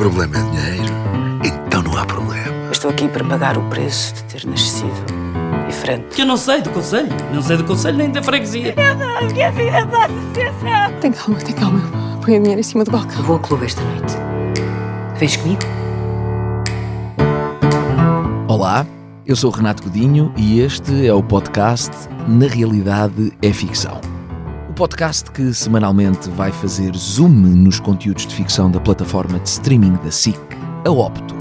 problema é dinheiro, então não há problema. Eu estou aqui para pagar o preço de ter nascido diferente. Que eu não sei do conselho. Não sei do conselho nem da freguesia. Tem calma, tem calma. Põe o dinheiro em cima do balcão. Vou ao clube esta noite. Vens comigo? Olá, eu sou o Renato Godinho e este é o podcast Na Realidade é Ficção. Podcast que semanalmente vai fazer zoom nos conteúdos de ficção da plataforma de streaming da SIC, a Opto.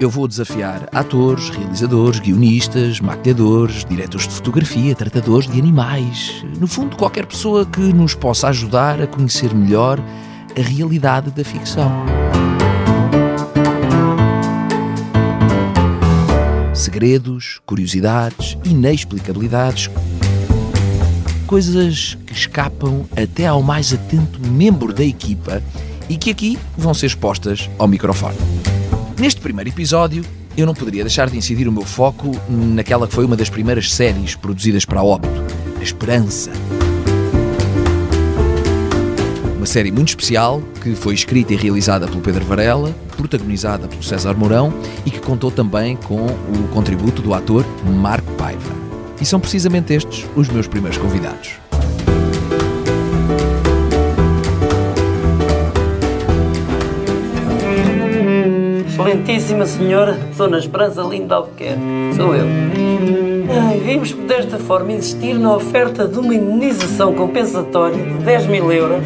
Eu vou desafiar atores, realizadores, guionistas, maquilhadores, diretores de fotografia, tratadores de animais. No fundo, qualquer pessoa que nos possa ajudar a conhecer melhor a realidade da ficção. Segredos, curiosidades, inexplicabilidades, coisas que escapam até ao mais atento membro da equipa e que aqui vão ser expostas ao microfone. Neste primeiro episódio, eu não poderia deixar de incidir o meu foco naquela que foi uma das primeiras séries produzidas para a Opto, A Esperança. Uma série muito especial que foi escrita e realizada pelo Pedro Varela, protagonizada pelo César Mourão e que contou também com o contributo do ator Marco Paiva. E são precisamente estes os meus primeiros convidados. Excelentíssima senhora, Dona Esperança Linda Albuquerque. Sou eu. Ai, vimos desta forma insistir na oferta de uma indenização compensatória de 10 mil euros.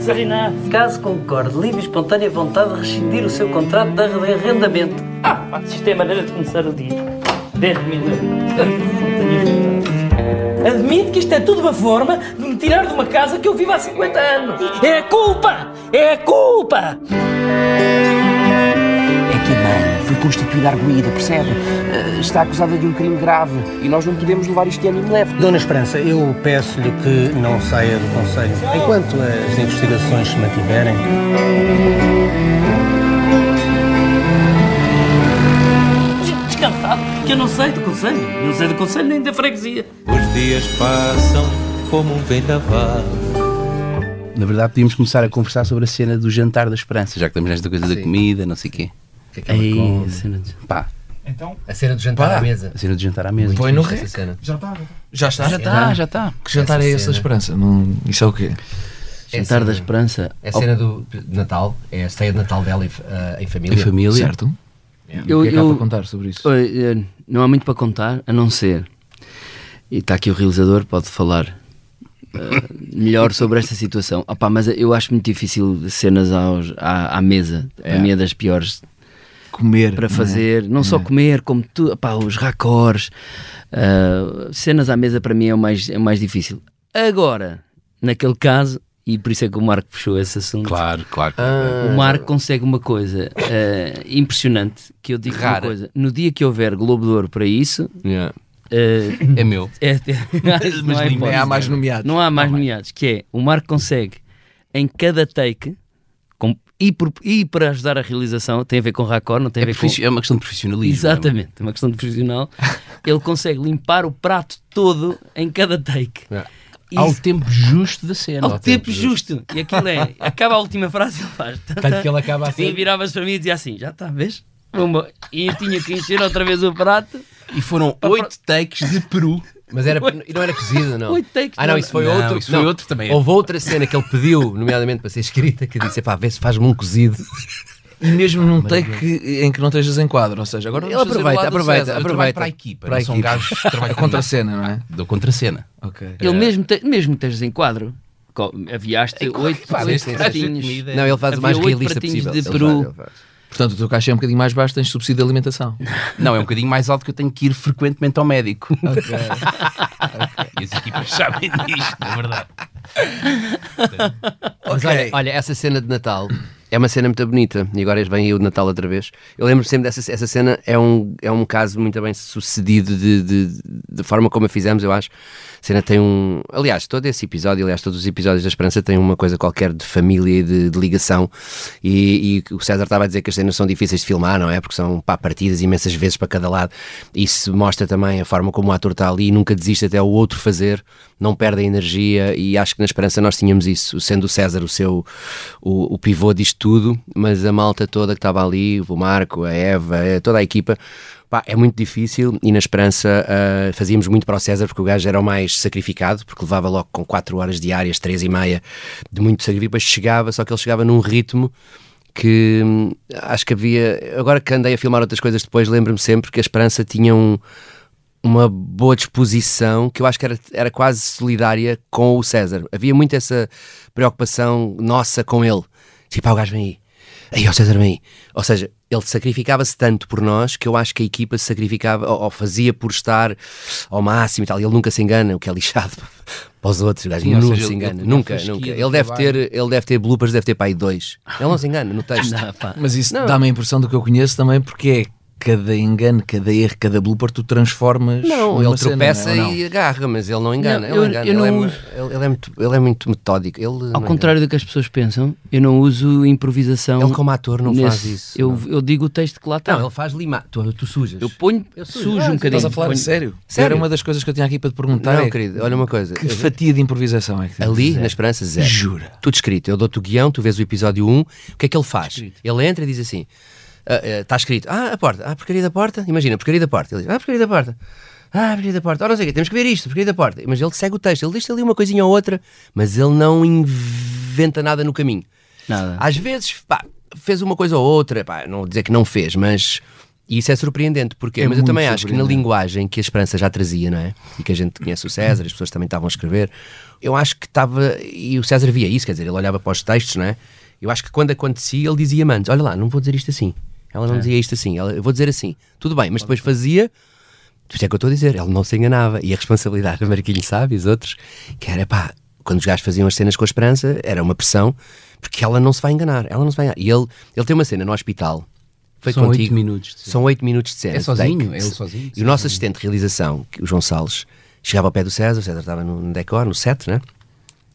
Sarina? Caso concorde, livre e espontânea vontade de rescindir o seu contrato de arrendamento. Ah, isto é a maneira de começar o dia. 10 mil euros. Admito que isto é tudo uma forma de me tirar de uma casa que eu vivo há 50 anos. É a culpa! É a culpa! É que a mãe foi constituída arguída, percebe? Eh, está acusada de um crime grave e nós não podemos levar isto de ânimo leve. Dona Esperança, eu peço-lhe que não saia do Conselho enquanto as investigações se mantiverem. Que eu não sei do conselho. Não sei do conselho nem da freguesia. Os dias passam como um vendaval. Na verdade, podíamos começar a conversar sobre a cena do jantar da Esperança, já que estamos nesta coisa da comida, não sei o quê. que é que come? a cena de... Pá, A cena do jantar Pá. à mesa. a cena do jantar à mesa. Põe no rec. cena. Já está? Já está, já está. Que jantar Essa é esse da. Esperança? Não, isso é o quê? É Jantar da Esperança. É a cena do de Natal, é a ceia de Natal dela em, f- ah, em Em família. família. Certo? Eu- o que é que há eu- para contar sobre isso? Eh, não há muito para contar, a não ser. E está aqui o realizador, pode falar eh, melhor sobre esta situação. Opá, mas eu acho muito difícil cenas aos, à, à mesa. Para É. mim é das piores Comer. para não é? fazer. Não só É. comer, como tu, opá, os racores. eh, cenas à mesa para mim é o mais, é o mais difícil. Agora, naquele caso, e por isso é que o Marco puxou esse assunto. Claro, claro. O Marco consegue uma coisa eh, impressionante que eu digo uma Rara. coisa. No dia que houver Globo de Ouro para isso, Yeah. eh, É meu. é, não, há limpa. hipótese. É, há mais nomeados. Não há mais nomeados. Que é o Marco consegue em cada take com- e, por- e para ajudar a realização tem a ver com raccord, não tem É, a ver com é uma questão de profissionalismo. Exatamente, é uma questão de profissional. Ele consegue limpar o prato todo em cada take. É. E Ao tempo justo da cena. ao tempo justo. E aquilo é. Acaba a última frase e ele faz. Tanto que ele acaba assim. E viravas para mim e dizia assim: já está, vês? Pumba. E eu tinha que encher outra vez o prato. E foram oito takes de Peru. Mas era, e não era cozido, não. Oito takes, Ah, não, não. isso foi Não, outro. isso foi outro também. Houve outra cena que ele pediu, nomeadamente para ser escrita, que disse: pá, vê se faz-me um cozido. E mesmo num take que- em que não estejas em quadro, ou seja, agora Ele aproveita, do aproveita, César. Trabalho para a equipa. Para a um equipa. gajo que trabalha A contracena, não é? Dou contracena. Ok. Ele mesmo, te- mesmo que estejas em quadro, co- aviaste oito, pá, oito pratinhos. sim. Não, ele faz o Havia mais oito realista pratinhos possível. de Ele peru. faz, ele faz. Portanto, o teu caixa é um bocadinho mais baixo, tens subsídio de alimentação. Não, é um bocadinho mais alto que eu tenho que ir frequentemente ao médico. Ok. E as equipas sabem disto, é verdade. Mas olha, olha, essa cena de Natal é uma cena muito bonita. E agora vem aí o Natal outra vez. Eu lembro sempre dessa essa cena, é um, é um caso muito bem sucedido de, de, de forma como a fizemos, eu acho. Cena tem um. Aliás, todo esse episódio, aliás, todos os episódios da Esperança têm uma coisa qualquer de família e de, de ligação. E, e o César estava a dizer que as cenas são difíceis de filmar, não é? Porque são pá, partidas imensas vezes para cada lado. Isso mostra também a forma como o ator está ali e nunca desiste até o outro fazer, não perde a energia. E acho que na Esperança nós tínhamos isso, sendo o César o seu o, o pivô disto tudo, mas a malta toda que estava ali, o Marco, a Eva, eh, toda a equipa, pá, é muito difícil e na Esperança uh, fazíamos muito para o César porque o gajo era o mais sacrificado, porque levava logo com 4 horas diárias, 3 e meia, de muito sacrifício, depois chegava, só que ele chegava num ritmo que hum, acho que havia, agora que andei a filmar outras coisas depois, lembro-me sempre que a Esperança tinha um uma boa disposição que eu acho que era, era quase solidária com o César. Havia muito essa preocupação nossa com ele. Tipo, ah, o gajo vem aí. Aí, o César aí. Ou seja, ele sacrificava-se tanto por nós que eu acho que a equipa se sacrificava ou, ou, fazia por estar ao máximo e tal. Ele nunca se engana, o que é lixado para os outros. O gajo nunca se engana. nunca, nunca. Ele deve, ter, ele deve ter bloopers, deve ter para aí dois. Ele não se engana no texto. Não, Mas isso dá-me a impressão do que eu conheço também, porque é cada engano, cada erro, cada blooper, tu transformas. Não, ele tropeça cena, e agarra, mas ele não engana. Não, ele, eu, engana. Eu ele, é, ele, é, muito, ele é muito metódico. Ele Ao contrário engana. do que as pessoas pensam, eu não uso improvisação. Ele, como ator, não nesse, faz isso. Eu, eu digo o texto que lá está. Não, ele faz limar. Tu, tu sujas. Eu ponho, eu sujo, sujo ah, um bocadinho. Estás a falar ponho... sério? sério? Era uma das coisas que eu tinha aqui para te perguntar. Não, é, querido, olha uma coisa. Que fatia de improvisação é que Ali, zero. na Esperança, zero. Jura. Tudo escrito. Eu dou-te o guião, tu vês o episódio 1. O que é que ele faz? Ele entra e diz assim está uh, uh, escrito, ah, a porta, ah, a porcaria da porta, imagina, porcaria da porta. Ele diz, ah, porcaria da porta. Ah, a porcaria da porta. Ora, não sei o quê, temos que ver isto, a porcaria da porta. Mas ele segue o texto, ele diz ali uma coisinha ou outra, mas ele não inventa nada no caminho. Nada. Às vezes, pá, fez uma coisa ou outra, pá, não vou dizer que não fez, mas isso é surpreendente, porque, é mas eu também acho que na linguagem que a Esperança já trazia, não é? E que a gente conhece o César, as pessoas também estavam a escrever, eu acho que estava, e o César via isso, quer dizer, ele olhava para os textos, não é? Eu acho que quando acontecia, ele dizia antes: Olha lá, não vou dizer isto assim. Ela não é. dizia isto assim, ela, eu vou dizer assim, tudo bem, mas depois fazia. Isto é que eu estou a dizer, ele não se enganava. E a responsabilidade, a Marquinhos sabe, e os outros, que era pá, quando os gajos faziam as cenas com a esperança, era uma pressão, porque ela não se vai enganar, ela não se vai enganar. E ele, ele tem uma cena no hospital, foi São contigo. 8 minutos. São oito minutos de cena. É sozinho? É ele sozinho? E o nosso assistente de realização, o João Salles, chegava ao pé do César, o César estava no decor, no set, né?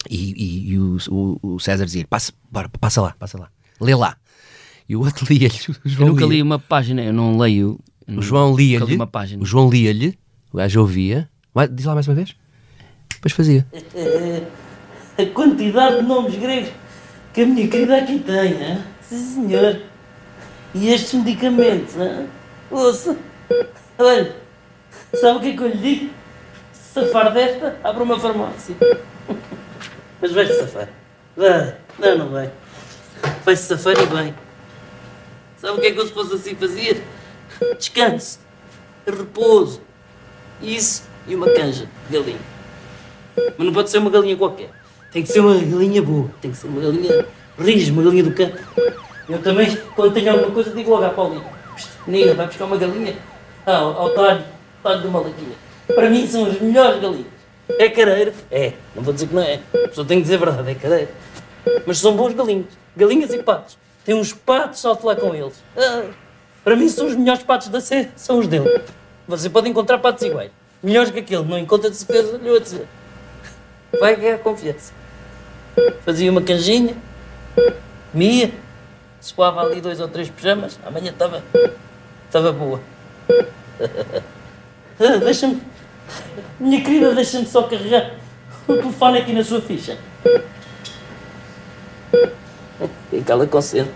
E, e, e o, o, o, César dizia: passa, bora, passa lá, passa lá, lê lá. E o outro lia-lhe. Eu nunca li uma página, eu não leio. O João lia-lhe. uma página. O João lia-lhe, o gajo ouvia. Diz lá mais uma vez. Depois fazia. A quantidade de nomes gregos que a minha querida aqui tem, hein? sim senhor. E estes medicamentos, hein? ouça. Olha, sabe o que é que eu lhe digo? Safar desta, abre uma farmácia. Mas vai-se safar. Vai, não, não vai. Vai-se safar e bem. Sabe o que é que eu se fosse assim fazia? Descanso, repouso, isso e uma canja de galinha. Mas não pode ser uma galinha qualquer. Tem que ser uma galinha boa. Tem que ser uma galinha rija, uma galinha do campo. Eu também, quando tenho alguma coisa, digo logo à Paulinha: Menina, vai buscar uma galinha ao, ao talho, talho de uma laquinha. Para mim são as melhores galinhas. É careiro? É. Não vou dizer que não é. Só tenho que dizer a verdade, é careiro. Mas são bons galinhas. Galinhas e patos. Tem uns patos, salte lá com eles. Para mim são os melhores patos da série, são os dele. Você pode encontrar patos iguais. Melhores que aquele, não encontra de certeza, lhe vou dizer. Vai ganhar confiança. Fazia uma canjinha, comia, suava ali dois ou três pijamas, amanhã estava. estava boa. Ah, deixa-me. Minha querida, deixa-me só carregar o telefone aqui na sua ficha. E cala consente.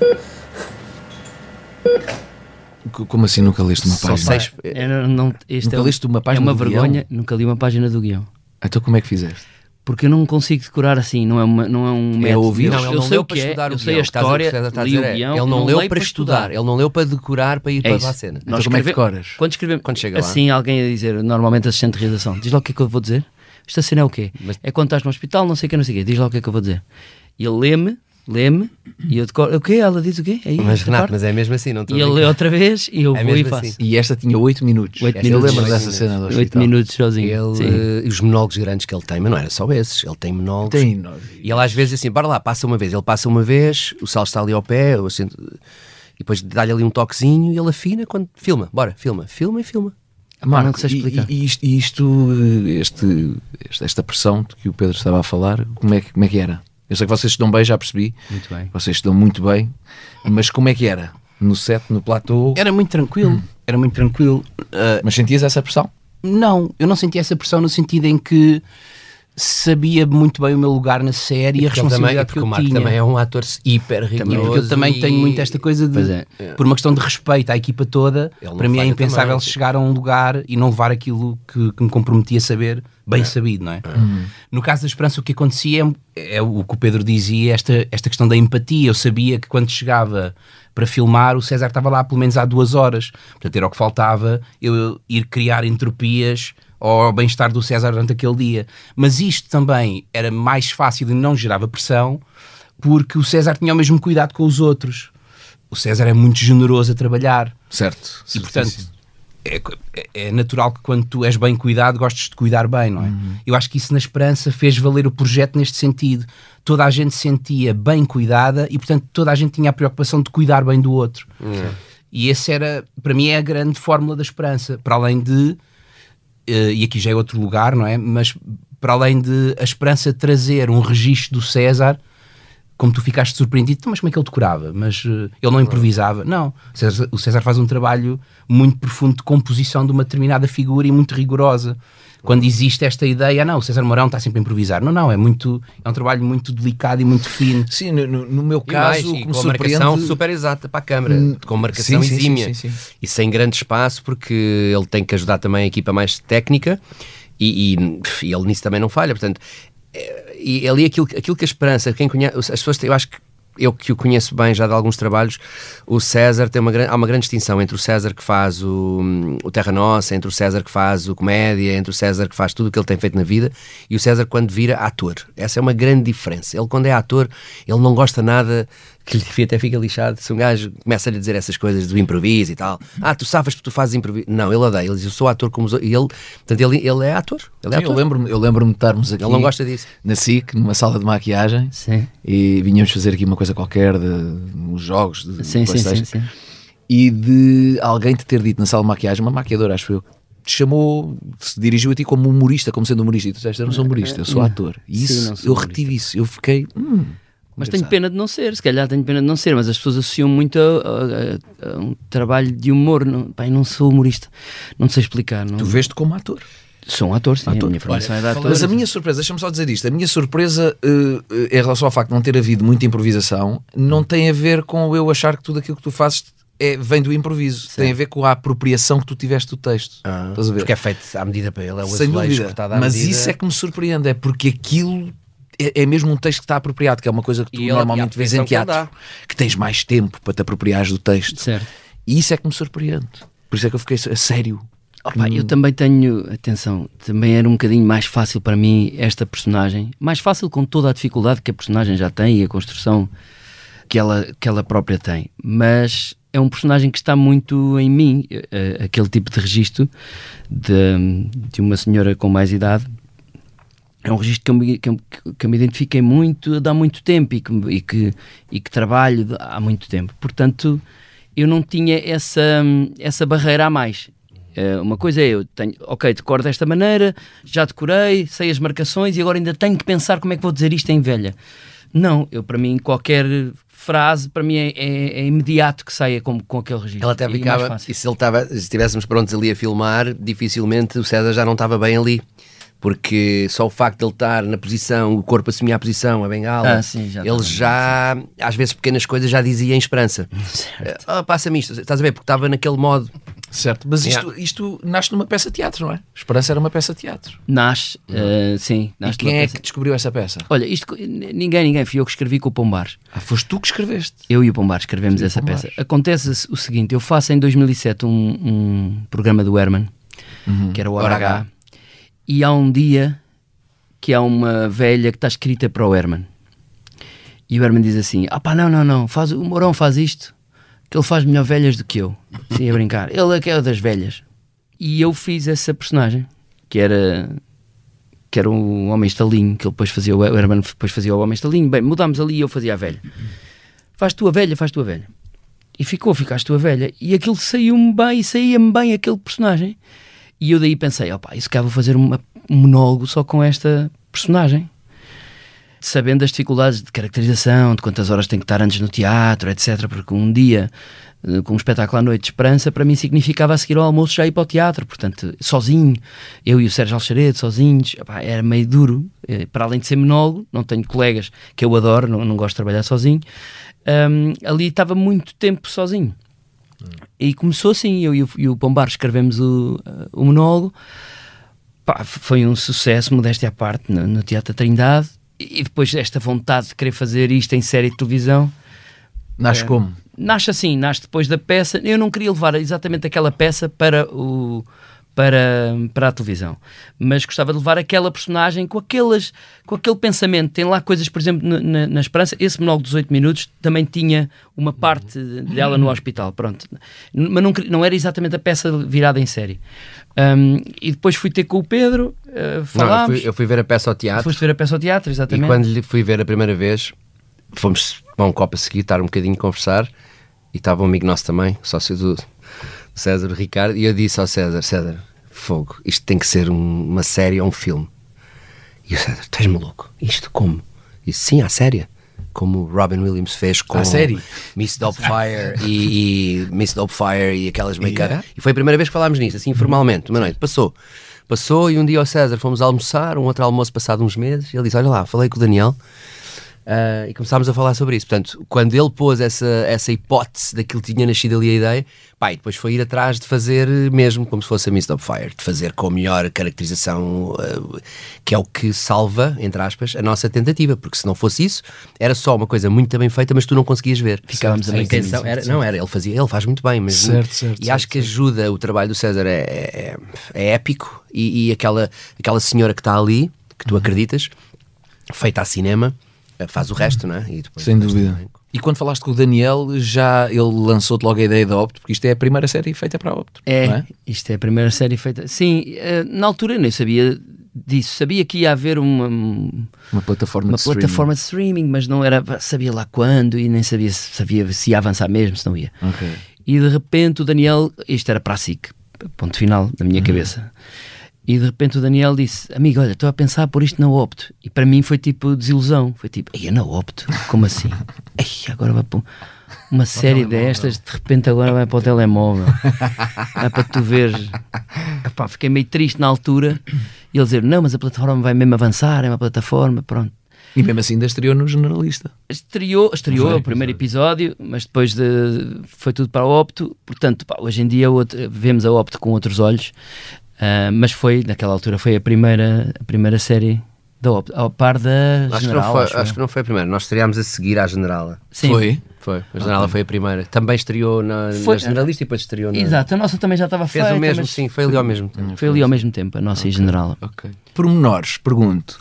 Como assim nunca leste uma página? Seis... Era, não, este nunca é, leste uma página É uma vergonha, guião? nunca li uma página do guião. Então como é que fizeste? Porque eu não consigo decorar assim, não é, uma, não é um método. É ouvir? Não, eu, eu sei o que é, eu sei a história, li o guião, Ele não, leu para estudar, ele não leu para decorar, para ir é para a cena. Então como é que decoras? Quando escrevemos, quando chega assim, alguém a dizer, normalmente assistente de realização, diz lá o que é que eu vou dizer. Esta cena é o quê? Mas... É quando estás no hospital, não sei o que, não sei o quê. Diz lá o que é que eu vou dizer. E ele lê-me lê-me e eu decoro. O quê? Ela diz o quê? Aí, mas Renato, parte? mas é mesmo assim, não estou E ele lê outra vez e eu é vou e faço. Assim. E esta tinha 8 minutos. 8 minutos. Eu lembro dessa cena do 8 minutos sozinho. Ele, uh, os monólogos grandes que ele tem, mas não era só esses. Ele tem monólogos. Tem, e ele às vezes assim, para lá, passa uma vez. Ele passa uma vez, o sal está ali ao pé, eu assim, e depois dá-lhe ali um toquezinho e ele afina quando filma. Bora, filma, filma e filma. Marco, e, e, isto, isto este, esta pressão que o Pedro estava a falar, como é, como é que era? Eu sei que vocês estão bem, já percebi. Muito bem. Vocês estão muito bem. Mas como é que era? No set, no platô? Era muito tranquilo. Hum. Era muito tranquilo. Uh, mas sentias essa pressão? Não, eu não sentia essa pressão no sentido em que sabia muito bem o meu lugar na série e, a também, responsabilidade porque que eu o Marco tinha. também é um ator hiper Também, rigoroso. porque eu também e- tenho muito esta coisa de, é. por uma questão de respeito à equipa toda, Ele para mim é impensável também. chegar a um lugar e não levar aquilo que, que me comprometia a saber, bem sabido, não é? No caso da Esperança, o que acontecia é, é o que o Pedro dizia, esta, esta questão da empatia. Eu sabia que quando chegava para filmar, o César estava lá pelo menos há duas horas. Portanto, era o que faltava eu ir criar entropias ao bem-estar do César durante aquele dia. Mas isto também era mais fácil e não gerava pressão, porque o César tinha o mesmo cuidado com os outros. O César é muito generoso a trabalhar. Certo. E portanto, é, é natural que quando tu és bem cuidado, gostes de cuidar bem, não é? Eu acho que isso na Esperança fez valer o projeto neste sentido. Toda a gente se sentia bem cuidada e, portanto, toda a gente tinha a preocupação de cuidar bem do outro. E esse era, para mim, é a grande fórmula da Esperança. Para além de, e aqui já é outro lugar, não é? Mas para além de a Esperança trazer um registro do César como tu ficaste surpreendido, "Então, mas como é que ele decorava? Mas eh, ele não improvisava. Não, o César, o César faz um trabalho muito profundo de composição de uma determinada figura e muito rigorosa. Quando existe esta ideia, ah, não, o César Mourão está sempre a improvisar. Não, não, é muito é um trabalho muito delicado e muito fino. Sim, no, no- meu E mais, caso, o e com a marcação surpreende... super exata para a câmara, Hum, com marcação sim, exímia sim, sim, e sem grande espaço, porque ele tem que ajudar também a equipa mais técnica e, e- e ele nisso também não falha. Portanto, é- e ali aquilo, aquilo que a esperança, quem conhece, as pessoas, eu acho que eu que o conheço bem já de alguns trabalhos, o César tem uma, há uma grande distinção entre o César que faz o, o Terra Nossa, entre o César que faz o Comédia, entre o César que faz tudo o que ele tem feito na vida e o César quando vira ator. Essa é uma grande diferença. Ele, quando é ator, ele não gosta nada que lhe até fica lixado se um gajo começa a lhe dizer essas coisas do improviso e tal. Ah, tu sabes porque tu fazes improviso. Não, ele odeia. Ele diz, eu sou ator como os outros. E ele, portanto, ele, ele é ator. Ele é Sim, eu ator. lembro-me eu lembro de estarmos aqui Ele não gosta disso. na SIC, numa sala de maquiagem Sim. e vinhamos fazer aqui uma coisa qualquer de uns jogos de Sim, sim, sim, sim. e de alguém te ter dito na sala de maquiagem, uma maquiadora, acho eu, te chamou, se dirigiu a ti como humorista, como sendo humorista, e tu disseste, eu não sou humorista, eu sou ator. E Sim, isso, sou eu humorista. retive isso, eu fiquei. hum, Mas tenho pena de não ser, se calhar tenho pena de não ser, mas as pessoas associam muito a, a- a- a um trabalho de humor. Não, eu não sou humorista, não sei explicar. Não, Tu veste como ator. Sou um ator, sim, a minha formação é de ator. Mas a minha surpresa, deixa-me só dizer isto, a minha surpresa eh, em relação ao facto de não ter havido muita improvisação não tem a ver com eu achar que tudo aquilo que tu fazes é, vem do improviso, tem a ver com a apropriação que tu tiveste do texto. Estás a ver? Porque é feito à medida para ele, é o Sem azulejo dúvida. cortado à Mas medida. isso é que me surpreende, é porque aquilo é, é mesmo um texto que está apropriado, que é uma coisa que tu E normalmente vês em teatro, que, tens mais tempo para te apropriares do texto. Certo. E isso é que me surpreende. Por isso é que eu fiquei a sério. Opa, eu também tenho, atenção, também era um bocadinho mais fácil para mim esta personagem, mais fácil com toda a dificuldade que a personagem já tem e a construção que ela, que ela própria tem, mas é um personagem que está muito em mim, eh, eh, aquele tipo de registro de, de uma senhora com mais idade. É um registro que eu, me, que, eu, que eu me identifiquei muito há muito tempo e que, e que, e que trabalho há muito tempo. Portanto, eu não tinha essa, essa barreira a mais. Eh, Uma coisa é eu tenho, ok, decoro desta maneira, já decorei, sei as marcações e agora ainda tenho que pensar como é que vou dizer isto em velha. Não, eu para mim qualquer frase para mim é, é- é imediato que saia com, com aquele registro. Ele até E mais ficava, fácil. e se ele estava, se estivéssemos prontos ali a filmar, dificilmente o César já não estava bem ali. Porque só o facto de ele estar na posição, o corpo assumir a posição, a bengala, Ah, sim, já ele já, às vezes pequenas coisas já dizia em esperança. Ah, Passa-me isto, estás a ver? Porque estava naquele modo. Certo, mas isto, Yeah. isto nasce numa peça de teatro, não é? Esperança era uma peça de teatro. Nasce, eh, sim. E Nasce quem uma é peça- que descobriu essa peça? Olha, isto ninguém, ninguém, fui eu que escrevi com o Pombar. Ah, foste tu que escreveste. Eu e o Pombar escrevemos Sim, essa Pombares. peça. Acontece o seguinte: eu faço em 2007 um, um programa do Herman, que era o Hora Hora H, H. e há um dia que há uma velha que está escrita para o Herman. E o Herman diz assim: Ah, pá, não, não, não, faz, o Mourão faz isto, que ele faz melhor velhas do que eu. Sim, a brincar. Ele é que é o das velhas. E eu fiz essa personagem, que era que era o Homem Estalinho, que ele depois fazia, o Herman depois fazia o Homem Estalinho. Bem, mudámos ali e eu fazia a velha. Faz tu a velha, faz tu a velha. E ficou, ficaste tu a velha. E aquilo saiu-me bem, saía-me bem aquele personagem. E eu daí pensei, opá, isso cá vou fazer uma- um monólogo só com esta personagem. sabendo das dificuldades de caracterização, de quantas horas tem que estar antes no teatro, etc. Porque um dia eh, com um espetáculo à noite de esperança, para mim significava a seguir ao almoço já ir para o teatro, portanto, sozinho, eu e o Sérgio Alxaredo, sozinhos, epá, era meio duro, Eh, para além de ser monólogo, não tenho colegas que eu adoro, não, não gosto de trabalhar sozinho, Ahm, ali estava muito tempo sozinho. E começou assim, eu e o, e o Pombar escrevemos o, o monólogo, Pá, foi um sucesso, modéstia à parte, no, no Teatro da Trindade, e depois esta vontade de querer fazer isto em série de televisão, Nasce É. como? nasce assim, nasce depois da peça. Eu não queria levar exatamente aquela peça para o para, para a televisão, mas gostava de levar aquela personagem com aquelas com aquele pensamento. Tem lá coisas, por exemplo, na, na, Esperança. Esse monólogo dos 8 minutos também tinha uma parte dela no hospital, pronto. Mas não, não era exatamente a peça virada em série. Um, e depois fui ter com o Pedro, uh, Não, eu, falámos. fui, eu fui ver a peça ao teatro Foste ver a peça ao teatro, e exatamente. quando lhe fui ver a primeira vez, fomos tomar um copo a seguir, estar um bocadinho a conversar e estava um amigo nosso também, sócio do César, Ricardo, e eu disse ao César: César, fogo, isto tem que ser um- uma série ou um filme. E o César, és maluco? Isto como? E sim, à série. Como o Robin Williams fez com? Miss Doubtfire e, e Miss Doubtfire e aquelas make-up. Yeah. E foi a primeira vez que falámos nisso, assim informalmente, uma noite. Passou. Passou e um dia ao César fomos almoçar, um outro almoço passado uns meses, e ele disse: Olha lá, falei com o Daniel. Ah, e começámos a falar sobre isso. Portanto, quando ele pôs essa, essa hipótese daquilo que tinha nascido ali a ideia, pá, e depois foi ir atrás de fazer mesmo como se fosse a Miss Fire, de fazer com a melhor caracterização, ah, que é o que salva, entre aspas, a nossa tentativa, porque se não fosse isso, era só uma coisa muito bem feita, mas tu não conseguias ver. Ficávamos a intenção era, Não, era, ele fazia, ele faz muito bem, mas Certo, certo, e certo, acho que ajuda, o trabalho do César é, é, é épico e, e aquela, aquela senhora que está ali, que Uhum. tu acreditas, feita a cinema, faz o resto, não é? E depois Sem dúvida. também. E quando falaste com o Daniel, já ele lançou-te logo a ideia da Opto, porque isto é a primeira série feita para a Opto. É, não é? isto é a primeira série feita. Sim, eh, na altura eu nem sabia disso. Sabia que ia haver uma, Uma plataforma uma de streaming. plataforma de streaming, mas não era. Sabia lá quando e nem sabia se, sabia se ia avançar mesmo, se não ia. Ok. E de repente o Daniel, isto era para a SIC, ponto final na minha cabeça. E de repente o Daniel disse: Amigo, olha, estou a pensar por isto na Opto. E para mim foi tipo desilusão. Foi tipo: Ei, na Opto? Como assim? Ei, agora vai para uma série destas, de repente agora vai para o telemóvel. Vai para tu ver. Epá, fiquei meio triste na altura. E ele dizer: Não, mas a plataforma vai mesmo avançar, é uma plataforma, pronto. E mesmo assim ainda estreou no Generalista. Estreou, estreou Foi, o primeiro episódio, mas depois de, foi tudo para a Opto. Portanto, pá, hoje em dia outra- vemos a Opto com outros olhos. Ah, mas foi, naquela altura, foi a primeira, a primeira série da Opto, ao par da Acho, que General. não foi, acho acho que não foi a primeira, nós estreámos a seguir à Generala. Sim. Foi? Foi, a Generala foi a primeira. Também estreou na, Foi- na Generalista e depois estreou na. Exato, a nossa também já estava Fez feita. o mesmo, mas sim, foi ali ao mesmo tempo. Foi ali ao mesmo tempo, a nossa e General. Ok. Pormenores, pergunto.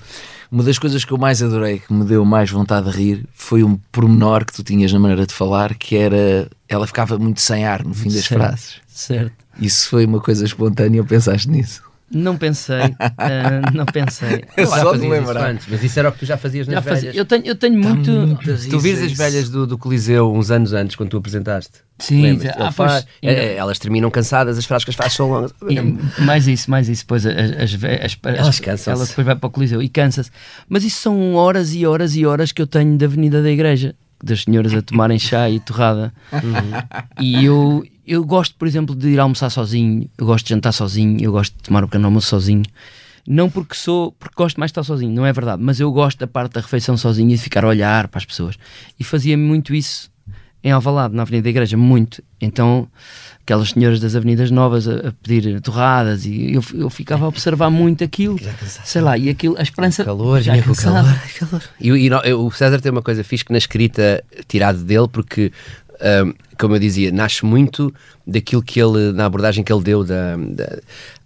Uma das coisas que eu mais adorei, que me deu mais vontade de rir, foi um pormenor que tu tinhas na maneira de falar, que era. Ela ficava muito sem ar no fim das Certo. frases. Certo. Isso foi uma coisa espontânea, pensaste nisso? Não pensei, ah, não pensei. Já só de lembrar. antes, mas isso era o que tu já fazias nas Já fazia. velhas. Eu tenho, eu tenho muito. Se tu vires as velhas do, do Coliseu uns anos antes, quando tu apresentaste, Sim, ah, pois, é, é, elas terminam cansadas, as frases que as frases são longas. E mais isso, mais isso. Depois as, as, as, Elas as- cansam-se. Ela depois vai para o Coliseu e cansa-se. Mas isso são horas e horas e horas que eu tenho da Avenida da Igreja, das senhoras a tomarem chá e torrada. E eu, eu gosto, por exemplo, de ir almoçar sozinho, eu gosto de jantar sozinho, eu gosto de tomar o pequeno almoço sozinho. Não porque sou, porque gosto mais de estar sozinho, não é verdade, mas eu gosto da parte da refeição sozinho e de ficar a olhar para as pessoas. E fazia muito isso em Alvalade, na Avenida da Igreja, muito. Então, aquelas senhoras das Avenidas Novas a, a pedir torradas e eu, eu ficava a observar muito aquilo, sei lá, e aquilo, a esperança calor, já o calor, calor. E, e no- eu- o César tem uma coisa fixe que na escrita tirado dele, porque, ahm, como eu dizia, nasce muito daquilo que ele, na abordagem que ele deu da, da-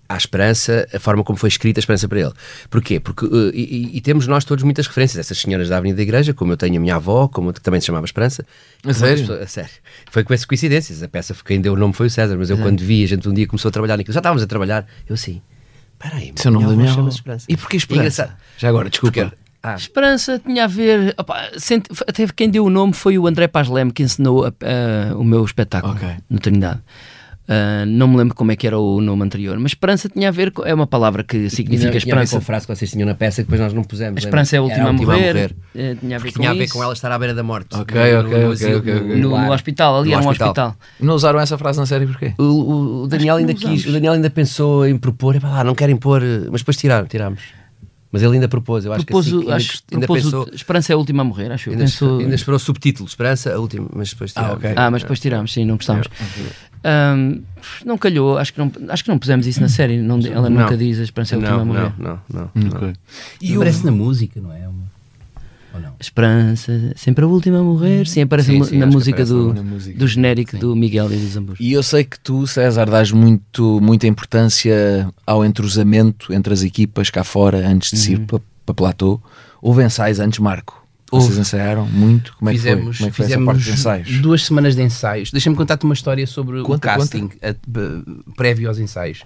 à esperança, a forma como foi escrita a esperança para ele. Porquê? Porque, uh, e, e- temos nós todos muitas referências, essas senhoras da Avenida da Igreja, como eu tenho a minha avó, como também se chamava Esperança. A sério? A sério. Foi com essas coincidências. A peça, quem deu o nome foi o César, mas eu quando vi, a gente um dia começou a trabalhar naquilo, já estávamos a trabalhar, eu assim, peraí, é o nome minha avó. chama-se Esperança. E porquê Esperança? Já agora, desculpa. Porque- ah, Esperança tinha a ver. opá, sente- até quem deu o nome foi o André Paz Leme que ensinou a- a- o meu espetáculo Ok. no Trindade. Ah, não me lembro como é que era o nome anterior, mas esperança tinha a ver com. É uma palavra que significa Tinha- tinha a ver esperança. com a frase que vocês tinham na peça que depois nós não pusemos. A esperança é a lembra? última Era a morrer. eh, tinha a ver Porque com tinha a ver com ela estar à beira da morte. Ok, No- ok, no ok, asilo, ok, ok. No, lar. no hospital, ali No era um hospital. hospital. Não usaram essa frase na série porquê? O, o- o Daniel ainda não quis, o Daniel ainda pensou em propor, lá, não querem pôr, eh, mas depois tiraram, tirámos. Mas ele ainda propôs, eu acho Propôs, que assim, ainda, acho, ainda propôs pensou, o, Esperança é a última a morrer, acho eu. ainda, Pensou- ainda esperou o subtítulo, Esperança, a última, mas depois tirámos. ok. Ah, mas depois tirámos, sim, não gostámos. Ahm, não calhou, acho que não, acho que não pusemos isso na série. Não, ela Não. nunca diz a esperança é a última a Não, morrer. não, não, não, não. E aparece na música, não é? Uma- Ou não? Esperança, sempre a última a morrer. Sim, aparece Sim, sim, na música aparece do, na música. do genérico do Miguel e dos Ambos. E eu sei que tu, César, dás muito, muita importância ao entrosamento entre as equipas cá fora antes de se ir para, para Platô. Houve ensaios antes, Marco? Vocês Houve. ensaiaram muito? Como é que fizemos, foi? Como é que foi essa fizemos parte dos ensaios? duas semanas de ensaios. Deixa-me contar-te uma história sobre o Conta, casting a- b- prévio aos ensaios.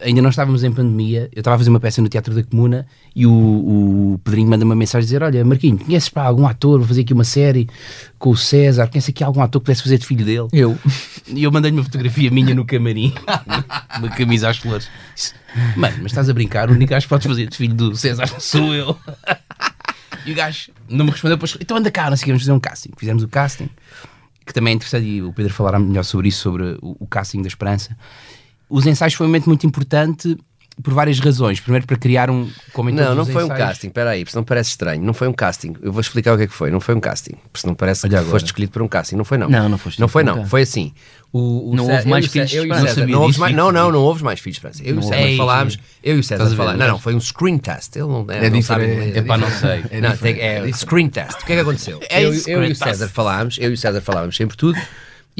Ainda não estávamos em pandemia, eu estava a fazer uma peça no Teatro da Comuna e o, o Pedrinho manda uma mensagem a dizer: Olha, Marquinho, conheces pá, algum ator? Vou fazer aqui uma série com o César. Conhece aqui algum ator que pudesse fazer de filho dele? Eu. E eu mandei-lhe uma fotografia minha no camarim, uma camisa às flores. Mano, mas estás a brincar? O único gajo que podes fazer de filho do César sou eu. E o gajo não me respondeu, depois, então anda cá, não sei o que, vamos fazer um casting. Fizemos o casting, que também é interessante, e o Pedro falará melhor sobre isso, sobre o, o casting da Esperança. Os ensaios foi um momento muito importante por várias razões. Primeiro, para criar um. Como em Não, todos não os foi um ensaios- casting, espera aí, porque senão parece estranho. Não foi um casting. Eu vou explicar o que é que foi. Não foi um casting. Porque senão parece Olha que agora. foste escolhido por um casting. Não foi, não. Não, não foste Não foi, um não. casting. Foi assim. O, o Não houve mais filhos eu e o Esperança. César. Não Não mais, não, não, não houve mais filhos Esperança. Eu e o Não César falámos. Eu e o César falámos. Não, não, foi um screen test. Ele não, é, É não sabe diferente. inglês. Epá, não sei. É não, tem, é screen test. O que é que aconteceu? É eu, e o César falámos, eu e o César falávamos sempre tudo.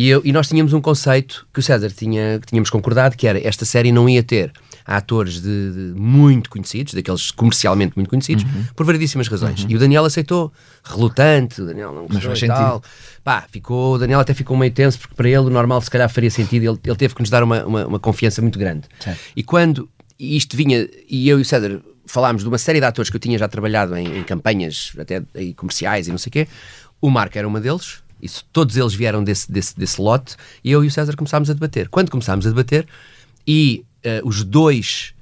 E, eu- e nós tínhamos um conceito que o César tinha, que tínhamos concordado, que era esta série não ia ter atores de, de muito conhecidos, daqueles comercialmente muito conhecidos, Uhum. por variedíssimas razões. E o Daniel aceitou, relutante, o Daniel não gostou faz e tal. Pá, ficou, o Daniel até ficou meio tenso, porque para ele o normal se calhar faria sentido, ele, ele teve que nos dar uma, uma, uma confiança muito grande. E quando isto vinha, e eu e o César falámos de uma série de atores que eu tinha já trabalhado em, em campanhas até em comerciais e não sei o quê, o Marco era uma deles, isso, todos eles vieram desse, desse, desse lote, e eu e o César começámos a debater. Quando começámos a debater, e eh, os dois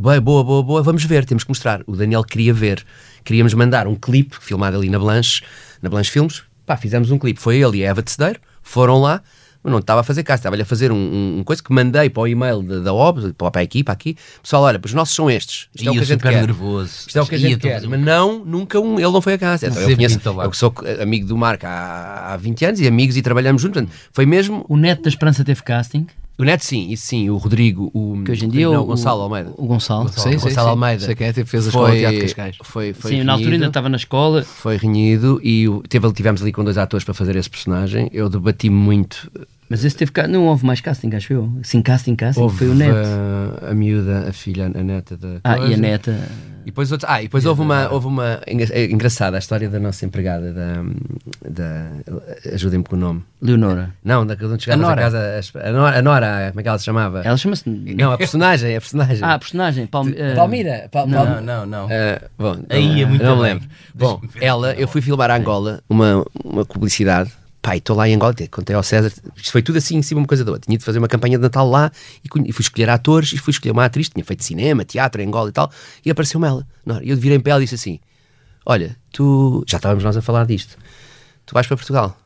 Boa, boa, boa, boa, vamos ver, temos que mostrar. O Daniel queria ver. Queríamos mandar um clipe filmado ali na Blanche, na Blanche Filmes. Pá, fizemos um clipe. Foi ele e a Eva Tecedeiro, foram lá, mas não estava a fazer caso, estava-lhe a fazer um, um- um coisa que mandei para o e-mail da, da OB, para a equipa aqui. Pessoal, olha, os nossos são estes. Isto é o que a gente quer. nervoso. Isto é o que a gente quer. Mas não, nunca um, ele não foi a casa. Então, eu, conheço, eu sou amigo do Marco há, há 20 anos e amigos e trabalhamos juntos. Portanto, foi mesmo. O Neto da Esperança teve casting, O Neto, sim, isso sim, o Rodrigo, o, que hoje em dia não, o Gonçalo Almeida. O Gonçalo. Sim, sim, Gonçalo sim. Almeida. Sei quem é fez a escola de teatro de foi, Cascais. foi, foi Sim, na altura ainda renhido. estava na escola. Foi renhido e teve, tivemos ali com dois atores para fazer esse personagem. Eu debati muito. Mas esse teve ca- não houve mais casting, acho eu. Sim, casting, casting, Houve foi o Neto. A, a miúda, a filha, a neta da. Ah, e coisa. a neta. E depois, outros, ah, e depois houve uma, houve uma é engraçada a história da nossa empregada, da. da Ajudem-me com o nome. Leonora. Não, da quando chegávamos A casa. A Nora, a Nora, como é que ela se chamava? Ela chama-se. Não, a personagem, a personagem. Ah, a personagem. Palme... eh, Palmira. Pal- Não. Não, não. Ah, bom, Aí não, é muito não me lembro. Bom, ela, eu fui filmar a Angola uma, uma publicidade. Pai, estou lá em Angola, te- contei ao César, isto foi tudo assim em cima uma coisa da outra. Tinha de fazer uma campanha de Natal lá e, fui escolher atores e fui escolher uma atriz, tinha feito cinema, teatro em Angola e tal, e apareceu-me ela. E eu virei para ela e disse assim: Olha, tu. Já estávamos nós a falar disto. Tu vais para Portugal.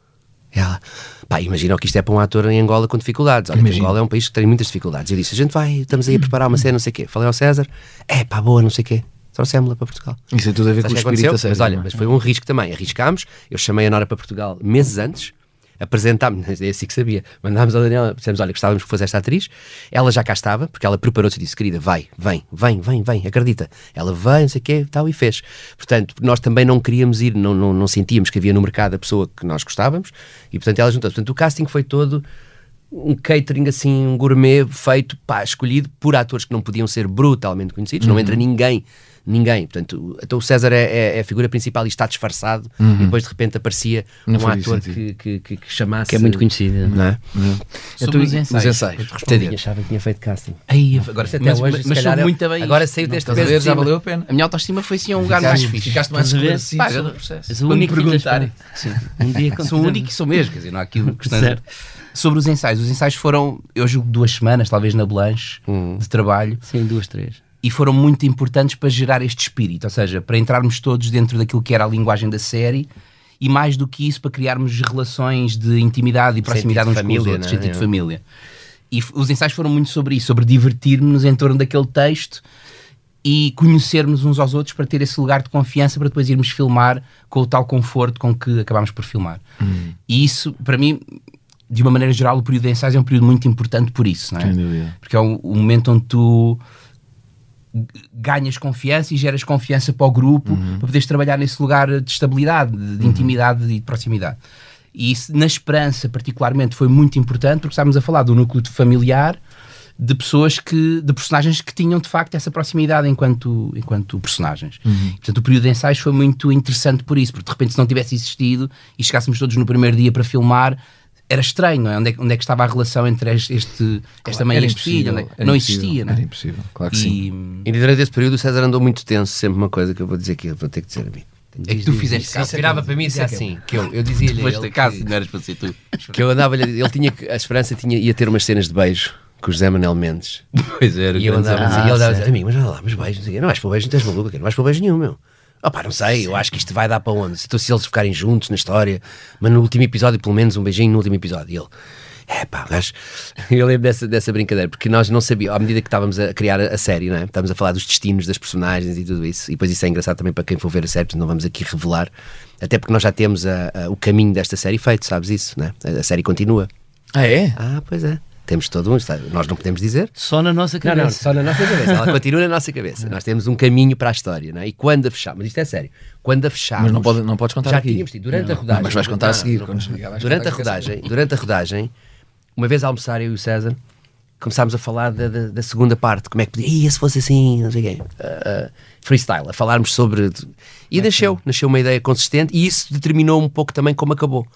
Ela, pá, imagina o que isto é para um ator em Angola com dificuldades. Olha. Angola é um país que tem muitas dificuldades. Eu disse: a gente vai, estamos aí a preparar uma cena, não sei o quê. Falei ao César: é pá, boa, não sei o quê. Trouxemos-la para Portugal. Isso tem tudo a ver Sabes com o que espírito sério. Mas olha, é? mas foi um risco também. Arriscámos. Eu chamei a Nora para Portugal meses antes. Apresentámos, é assim que sabia. Mandámos a Daniela, dissemos: Olha, gostávamos que fosse esta atriz. Ela já cá estava, porque ela preparou-se e disse: Querida, vai, vem, vem, vem, vem, acredita. Ela veio, não sei o quê, tal, e fez. Portanto, nós também não queríamos ir, não, não, não sentíamos que havia no mercado a pessoa que nós gostávamos, e portanto ela juntou. Portanto, o casting foi todo um catering assim, um gourmet feito, pá, escolhido por atores que não podiam ser brutalmente conhecidos, Uhum. não entra ninguém, ninguém. Portanto, então o César é, é- é a figura principal e está disfarçado, e depois de repente aparecia Uhum. Não um ator que, que, que, que chamasse. Que é muito conhecida. Não é? Sobre os ensaios. os ensaios. Tadinho, achava que tinha feito casting. Aí, agora, Até mas, hoje, mas, se mas muito bem Agora saiu deste de Já valeu a pena. A minha autoestima foi assim a um lugar mais fixe. Ficaste mais esclarecido sobre eu- o processo. Me único perguntarem. Sim. Um dia Sou único e sou mesmo, quer dizer, não há aqui questão. Certo. Sobre os ensaios, os ensaios foram, eu julgo, duas semanas, talvez na Blanche, de trabalho. Sim, duas, três. E foram muito importantes para gerar este espírito, ou seja, para entrarmos todos dentro daquilo que era a linguagem da série e mais do que isso, para criarmos relações de intimidade e proximidade uns Sentido de com os família, outros, não é? sentido de família. E os ensaios foram muito sobre isso, sobre divertir-nos em torno daquele texto e conhecermos uns aos outros para ter esse lugar de confiança para depois irmos filmar com o tal conforto com que acabámos por filmar. E isso, para mim, de uma maneira geral, o período de ensaios é um período muito importante por isso, não é? Porque é o, o momento onde tu ganhas confiança e geras confiança para o grupo para poderes trabalhar nesse lugar de estabilidade, de, de intimidade e de proximidade. E isso, na esperança, particularmente, foi muito importante porque estávamos a falar do núcleo familiar de pessoas que, de personagens que tinham de facto essa proximidade enquanto, enquanto personagens. Portanto, o período de ensaios foi muito interessante por isso, porque de repente, se não tivesse existido e chegássemos todos no primeiro dia para filmar, era estranho, não é? Onde é, que- onde é que estava a relação entre este, este- esta mãe e este filho? É- não impossível, existia, não é? Era impossível, claro que E- sim. E durante esse período o César andou muito tenso, sempre uma coisa que eu vou dizer aqui, eu vou ter que dizer a mim. É que tu fizeste Ele isso. virava para mim e dizia é que é assim, que eu, eu dizia-lhe Depois de caso, que, não eras para ser tu. que eu andava ele tinha que, a esperança tinha, ia ter umas cenas de beijo com o José Manel Mendes. Pois era. E eu andava a dizer, amigos. e ele andava a dizer, amigo, mas olha lá, mas beijo, não, sei não vais para o beijo, não tens maluco, não vais para o beijo nenhum, meu. Ah pá, não sei, eu acho que isto vai dar para onde? Se, se eles ficarem juntos na história, mas no último episódio, pelo menos um beijinho no último episódio. E ele, é pá, gajo. Eu lembro dessa, dessa brincadeira, porque nós não sabíamos, à medida que estávamos a criar a, a série, não é? estávamos a falar dos destinos das personagens e tudo isso, e depois isso é engraçado também para quem for ver a série, portanto não vamos aqui revelar, até porque nós já temos a- a- o caminho desta série feito, sabes isso, não é? A, a série continua. Ah, é? Ah, pois é. Temos todo um. Nós não podemos dizer. Só na nossa Não, cabeça. não, só na nossa cabeça. Ela continua na nossa cabeça. Nós temos um caminho para a história, não é? E quando a fechamos, mas isto é sério, quando a fechamos. Mas não, pode, não podes contar já aqui. tínhamos tido, durante Não, a rodagem. Mas vais contar a Não, seguir. não, quando não. chegar, vais durante a é rodagem, durante a rodagem, uma vez a almoçar eu e o César, começámos a falar da, da- da segunda parte, como é que podia, "Ih, se fosse assim, não sei o quê, Ah, ah, freestyle, a falarmos sobre. E nasceu, nasceu uma ideia consistente e isso determinou um pouco também como acabou.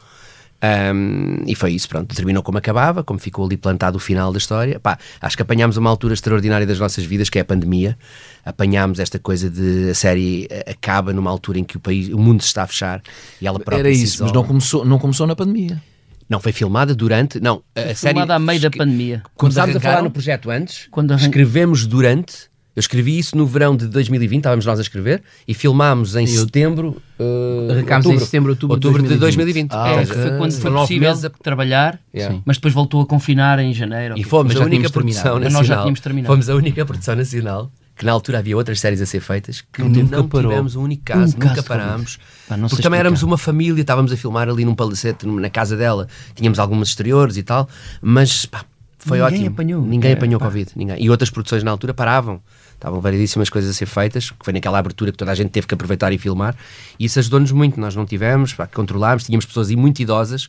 Um, e foi isso, pronto, determinou como acabava, como ficou ali plantado o final da história. Pá, acho que apanhámos uma altura extraordinária das nossas vidas, que é a pandemia. Apanhámos esta coisa de a série eh, acaba numa altura em que o país, o mundo se está a fechar e ela própria Era isso, mas não começou, não começou na pandemia. Não, foi filmada durante. Não, a, a série. Filmada a meio da pandemia. Começámos a falar no projeto antes, Quando arran- escrevemos durante. Eu escrevi isso no verão de 2020, estávamos nós a escrever, e filmámos em setembro. uh, Arrancámos em setembro, outubro de outubro de 2020. 2020. É, Ou que seja, foi quando foi possível meses a- trabalhar, Yeah. Mas depois voltou a confinar em janeiro. E fomos a única produção terminado. Nacional. nós já tínhamos terminado. Fomos a única produção nacional que na altura havia outras séries a ser feitas que Nunca não parou. tivemos um único caso, Um nunca caso parámos. Pá, não porque também explicar. éramos uma família, estávamos a filmar ali num palacete na casa dela, tínhamos algumas exteriores e tal, mas pá, foi Ninguém ótimo. apanhou. Ninguém É, apanhou pá. Covid. Ninguém. E outras produções na altura paravam. Estavam variedíssimas coisas a ser feitas, que foi naquela abertura que toda a gente teve que aproveitar e filmar. E isso ajudou-nos muito. Nós não tivemos, pá, controlámos, tínhamos pessoas muito idosas,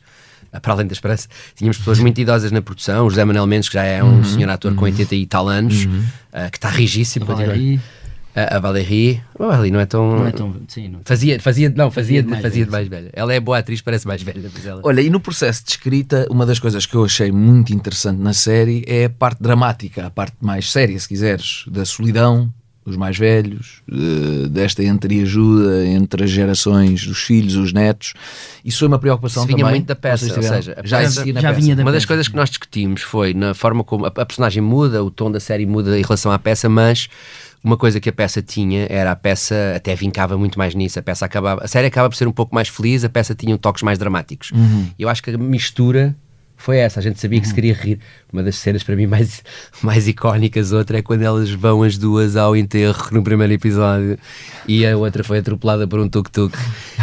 ah, para além da esperança, tínhamos pessoas muito idosas na produção. O José Manuel Mendes, que já é um senhor ator com 80 e tal anos, ah, que está rigíssimo. continua. A, a Valérie, a Valérie não é tão. Não é tão. Sim, não. Fazia, fazia, não, fazia, Fazia de mais fazia de velha, mais velha. Ela é boa atriz, parece mais velha. Mas ela... Olha, e no processo de escrita, uma das coisas que eu achei muito interessante na série é a parte dramática, a parte mais séria, se quiseres, da solidão dos mais velhos, de- desta entreajuda entre as gerações dos filhos, os netos. Isso foi uma preocupação vinha também. muito da peça, ou seja, já existia na já peça. vinha da Uma das peça. coisas que nós discutimos foi na forma como a, a personagem muda, o tom da série muda em relação à peça, mas uma coisa que a peça tinha era a peça até vincava muito mais nisso. A peça acabava, a série acaba por ser um pouco mais feliz, a peça tinha toques mais dramáticos. E eu acho que a mistura foi essa. A gente sabia que se queria rir. Uma das cenas para mim mais, mais icónicas, outra é quando elas vão as duas ao enterro no primeiro episódio e a outra foi atropelada por um tuk-tuk.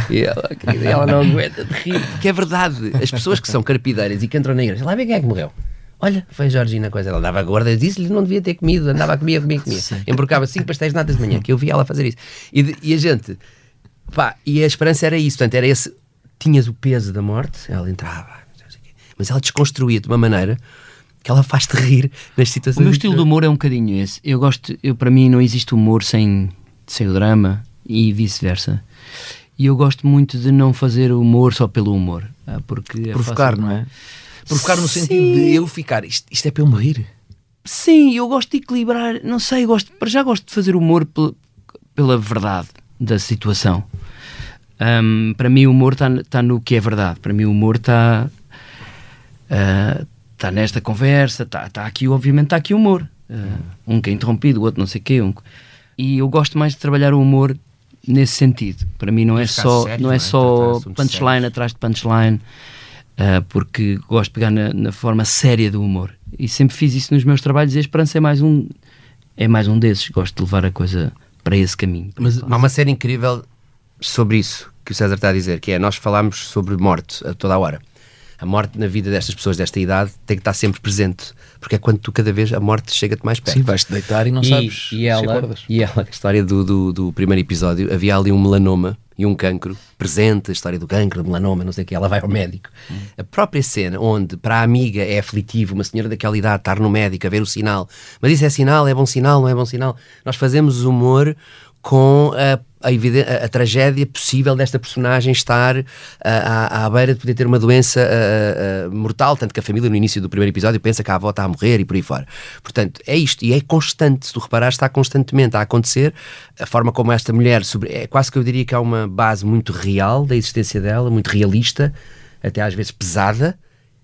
E ela, ela não aguenta de rir. Porque é verdade. As pessoas que são carpideiras e que entram na igreja, lá vê quem é que morreu. Olha, foi a Georgina coisa. Ela andava gorda, disse-lhe não devia ter comido, andava a comer, comia, comia. Embrocava cinco pastéis de nata de manhã, que eu vi ela fazer isso. E, e a gente, pá, e a esperança era isso, portanto, era esse. Tinhas o peso da morte, ela entrava, o mas ela desconstruía de uma maneira que ela faz-te rir nas O situações. meu estilo de humor é um bocadinho esse. Eu gosto, eu, para mim não existe humor sem, sem o drama e vice-versa. E eu gosto muito de não fazer humor só pelo humor. ah, Porque é Provocar, fácil. não é? Provocar no Sim. sentido de eu ficar, isto, isto é para eu me rir. Sim, eu gosto de equilibrar, não sei, gosto, para já gosto de fazer humor pel- pela verdade da situação. Ahm, para mim o humor está tá no que é verdade, para mim o humor está Está nesta conversa, está tá aqui, obviamente, está aqui humor. Uh, um que é interrompido, o outro não sei o quê. Um... E eu gosto mais de trabalhar o humor nesse sentido. Para mim não é só, sério, não é, é? só punchline atrás de punchline, uh, porque gosto de pegar na, na, forma séria do humor. E sempre fiz isso nos meus trabalhos e a Esperança é mais um, é mais um desses. Gosto de levar a coisa para esse caminho. Mas há uma série incrível sobre isso que o César está a dizer, que é nós falámos sobre morte a toda a hora a morte na vida destas pessoas desta idade tem que estar sempre presente, porque é quando tu cada vez a morte chega-te mais perto. Sim, vais-te deitar e não e, sabes e ela, E ela, a história do, do, do, primeiro episódio, havia ali um melanoma e um cancro presente, a história do cancro, melanoma, não sei o que, ela vai ao médico. Hum. A própria cena onde para a amiga é aflitivo, uma senhora daquela idade estar no médico a ver o sinal, mas isso é sinal, é bom sinal, não é bom sinal. Nós fazemos humor com a a, a, tragédia possível desta personagem estar uh, à, à, beira de poder ter uma doença uh, uh, mortal, tanto que a família no início do primeiro episódio pensa que a avó está a morrer e por aí fora. Portanto, é isto, e é constante, se tu reparares, está constantemente a acontecer. A forma como esta mulher, sobre, é quase que eu diria que há uma base muito real da existência dela, muito realista, até às vezes pesada,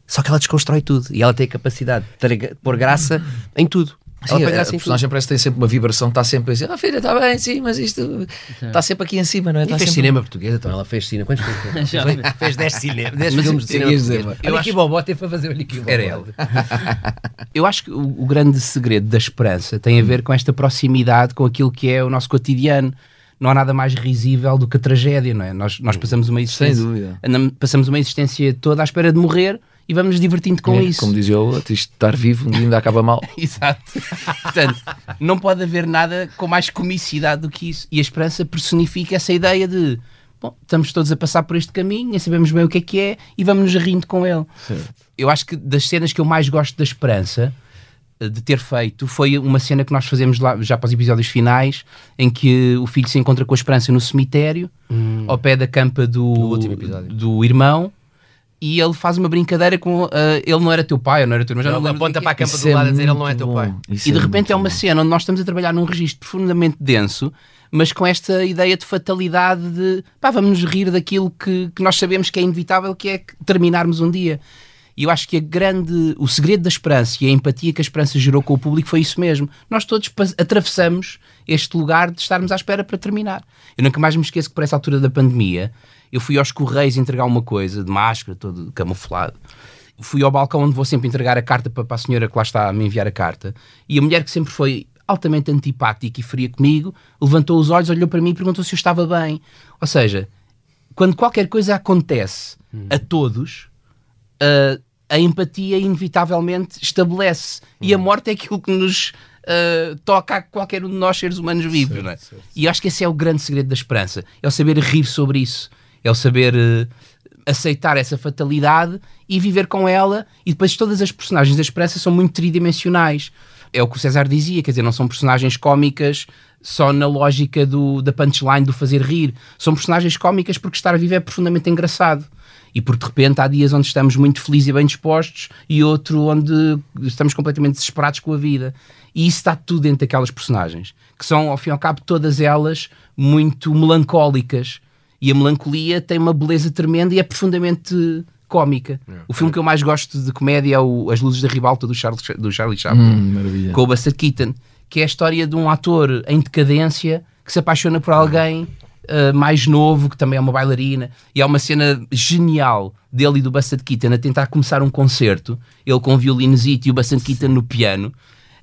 só que ela desconstrói tudo e ela tem a capacidade de pôr graça em tudo. Sim, a, assim a personagem parece que tem sempre uma vibração, está sempre a dizer, ah filha, está bem, sim, mas isto está sempre aqui em cima, não é? Tá fez sempre... cinema português, então ela fez cinema. Quantos filmes fez? fez 10 cinema, 10 filmes de cinema português. Eu acho que Bobó teve para fazer o Nicky Era ele. Eu acho que o, o, grande segredo da esperança tem a ver com esta proximidade com aquilo que é o nosso cotidiano. Não há nada mais risível do que a tragédia, não é? Nós, nós passamos uma existência, Sem dúvida. passamos uma existência toda à espera de morrer e vamos nos divertindo com é, isso. Como dizia o outro, isto estar vivo um dia ainda acaba mal. Exato. Portanto, não pode haver nada com mais comicidade do que isso. E a esperança personifica essa ideia de bom, estamos todos a passar por este caminho, nem sabemos bem o que é que é e vamos nos rindo com ele. Certo. Eu acho que das cenas que eu mais gosto da esperança eh, de ter feito foi uma cena que nós fazemos lá já para os episódios finais em que o filho se encontra com a esperança no cemitério hum. ao pé da campa do, do irmão e ele faz uma brincadeira com uh, ele não era teu pai, ou não era teu irmão, já não, não aponta para a campa do é lado a dizer ele não é teu pai. Isso e de é repente é uma bom. cena onde nós estamos a trabalhar num registro profundamente denso, mas com esta ideia de fatalidade de pá, vamos nos rir daquilo que, que nós sabemos que é inevitável, que é terminarmos um dia. E eu acho que a grande, o segredo da esperança e a empatia que a esperança gerou com o público foi isso mesmo. Nós todos atravessamos este lugar de estarmos à espera para terminar. Eu nunca mais me esqueço que por essa altura da pandemia eu fui aos Correios entregar uma coisa, de máscara, todo camuflado. Fui ao balcão onde vou sempre entregar a carta para, para a senhora que lá está a me enviar a carta. E a mulher que sempre foi altamente antipática e fria comigo, levantou os olhos, olhou para mim e perguntou se eu estava bem. Ou seja, quando qualquer coisa acontece hum. a todos, uh, a empatia inevitavelmente estabelece. Hum. E a hum. morte é aquilo que nos uh, toca a qualquer um de nós seres humanos vivos. Certo, é? certo. E acho que esse é o grande segredo da esperança. É o saber rir sobre isso é o saber uh, aceitar essa fatalidade e viver com ela. E depois todas as personagens da Esperança são muito tridimensionais. É o que o César dizia, quer dizer, não são personagens cómicas só na lógica do, da punchline, do fazer rir. São personagens cómicas porque estar a viver é profundamente engraçado. E porque de repente há dias onde estamos muito felizes e bem dispostos e outro onde estamos completamente desesperados com a vida. E isso está tudo dentro daquelas personagens, que são, ao fim e ao cabo, todas elas muito melancólicas e a melancolia tem uma beleza tremenda e é profundamente cómica. É, o filme é. que eu mais gosto de comédia é o As Luzes da Ribalta do Charlie, do Charlie Chaplin, hum, com o Buster Keaton, que é a história de um ator em decadência que se apaixona por alguém uh, mais novo, que também é uma bailarina, e há uma cena genial dele e do Buster Keaton a tentar começar um concerto, ele com o violinozito e o Buster Keaton no piano,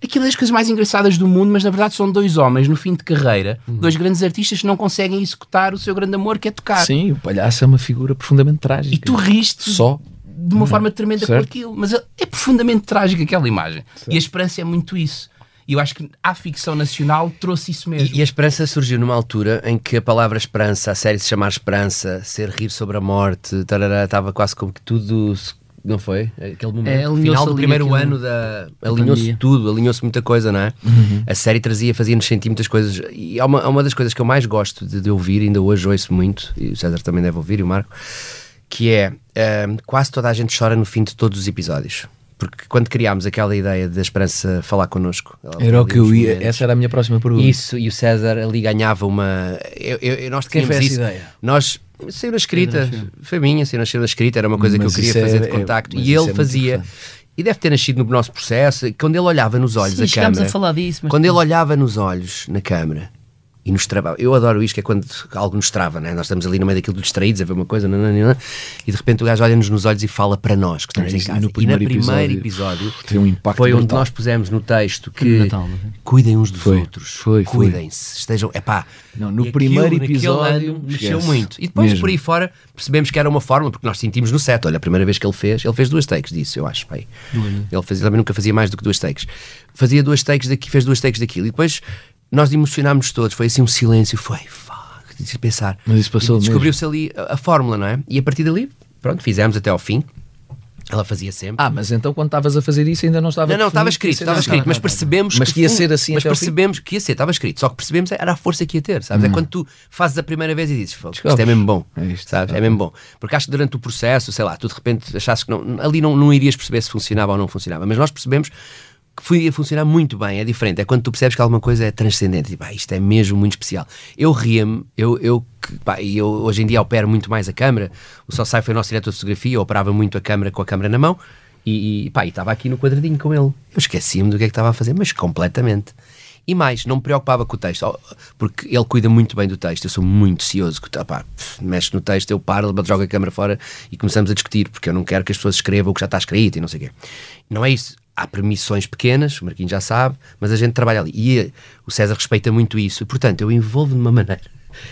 aquilo é das coisas mais engraçadas do mundo, mas na verdade são dois homens no fim de carreira, uhum. dois grandes artistas que não conseguem executar o seu grande amor, que é tocar. Sim, o palhaço é uma figura profundamente trágica. E tu riste só de uma forma tremenda certo. com aquilo, mas é, profundamente trágica aquela imagem. Certo. E a esperança é muito isso. E eu acho que a ficção nacional trouxe isso mesmo. E, e, a esperança surgiu numa altura em que a palavra esperança, a série se chamar Esperança, ser rir sobre a morte, tarará, estava quase como que tudo se não foi? Aquele momento. É, final do primeiro ano da. Alinhou-se tudo, alinhou-se muita coisa, não é? Uhum. A série trazia, fazia-nos sentir muitas coisas. E há uma, há uma das coisas que eu mais gosto de, de, ouvir, ainda hoje ouço muito, e o César também deve ouvir, e o Marco, que é uh, quase toda a gente chora no fim de todos os episódios. Porque quando criámos aquela ideia da Esperança falar connosco, Era o que eu ia. momentos, Essa era a minha próxima pergunta. Isso, e o César ali ganhava uma. Eu, eu- eu- nós Quem tínhamos essa isso. ideia? Nós. Saiu na escrita, foi minha, saiu na escrita, era uma coisa Mas que eu queria é- fazer de é- contacto. mas e é ele muito fazia. E deve ter nascido no nosso processo. Quando ele olhava nos olhos Sim, a chegámos câmara. a falar disso, mas- Quando ele olhava nos olhos na câmara e nos travava. Eu adoro isto, que é quando algo nos trava, né? Nós estamos ali no meio daquilo distraídos a ver uma coisa, nananana, e de repente o gajo olha-nos nos olhos e fala para nós que estamos É em e casa. no E, no primeiro primeiro episódio episódio, tem um impacto foi onde nós pusemos no texto que Natal, não foi? cuidem uns dos Foi, outros, foi, foi. cuidem-se, estejam. Epá, Não, no e aquilo, primeiro naquele episódio, mexeu muito. E depois Mesmo. por aí fora percebemos que era uma forma, porque nós sentimos no set. Olha, a primeira vez que ele fez, ele fez duas takes disso, eu acho. pai. Ele fazia, também nunca fazia mais do que duas takes. Fazia duas takes daqui, fez duas takes daquilo. E depois nós emocionámos todos. Foi assim um silêncio. Foi, fuck, de pensar. Mas isso passou Descobriu-se ali a, a fórmula, não é? E a partir dali, pronto, fizemos até ao fim. Ela fazia sempre. Ah, mas então quando estavas a fazer isso ainda não estava Não, não, estava escrito, estava escrito, mas percebemos Mas que ia ser assim Mas percebemos que ia ser, estava escrito, só que percebemos era a força que ia ter, sabes? É quando tu fazes a primeira vez e dizes, "Fogo, isto é mesmo bom, É isto, sabes? é É mesmo bom. Porque acho que durante o processo, sei lá, tu de repente achaste que não, ali não, não irias perceber se funcionava ou não funcionava, mas nós percebemos foi a funcionar muito bem, é diferente. É quando tu percebes que alguma coisa é transcendente, tipo, ah, isto é mesmo muito especial. Eu ria-me, eu, eu, pá, e eu hoje em dia opero muito mais a câmara. O Só Sai foi o nosso diretor de fotografia, eu operava muito a câmara com a câmara na mão e, e pá, e estava aqui no quadradinho com ele. Eu esquecia-me do que é que estava a fazer, mas completamente. E mais, não me preocupava com o texto, ó, porque ele cuida muito bem do texto. Eu sou muito cioso, pá, mexe no texto, eu paro, joga a câmera fora e começamos a discutir, porque eu não quero que as pessoas escrevam o que já está escrito e não sei o quê. Não é isso. Há permissões pequenas, o Marquinhos já sabe, mas a gente trabalha ali. E eh, o César respeita muito isso. Portanto, eu envolvo de uma maneira.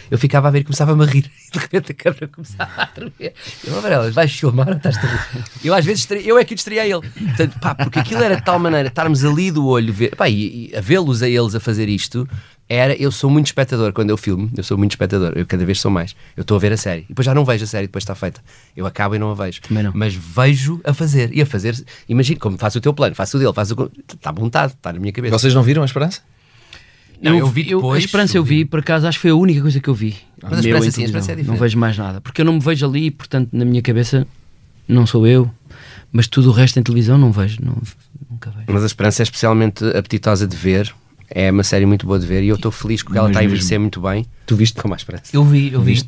Eu ficava a ver e começava-me a rir. De repente a câmera começava a tremer. Eu, Varela, vais filmar ou estás a rir? Eu às vezes, eu é que distraía ele. Portanto, pá, porque aquilo era de tal maneira, estarmos ali do olho, ver, pá, e, e a vê-los a eles a fazer isto, era, eu sou muito espectador quando eu filmo, eu sou muito espectador, eu cada vez sou mais. Eu estou a ver a série, e depois já não vejo a série, depois está feita. Eu acabo e não a vejo. Também não. Mas vejo a fazer, e a fazer, imagina como faço o teu plano, faço o dele, faço o. Está à vontade, está na minha cabeça. Vocês não viram a esperança? Não, eu vi a depois, Esperança eu vi, por acaso, acho que foi a única coisa que eu vi. Mas a Esperança sim, a Esperança é diferente. Não vejo mais nada. Porque eu não me vejo ali, portanto, na minha cabeça, não sou eu. Mas tudo o resto em televisão não vejo. Não, nunca vejo. Mas a Esperança é especialmente apetitosa de ver. É uma série muito boa de ver e eu estou feliz que ela está a envelhecer muito bem. Tu viste? Com a Esperança. Eu vi, eu vi.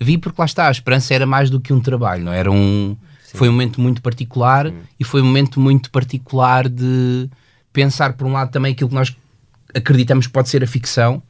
Vi porque lá está, a esperança era mais do que um trabalho, não era um. Foi um momento muito particular e foi um momento muito particular de pensar, por um lado, também aquilo que nós acreditamos que pode ser a ficção.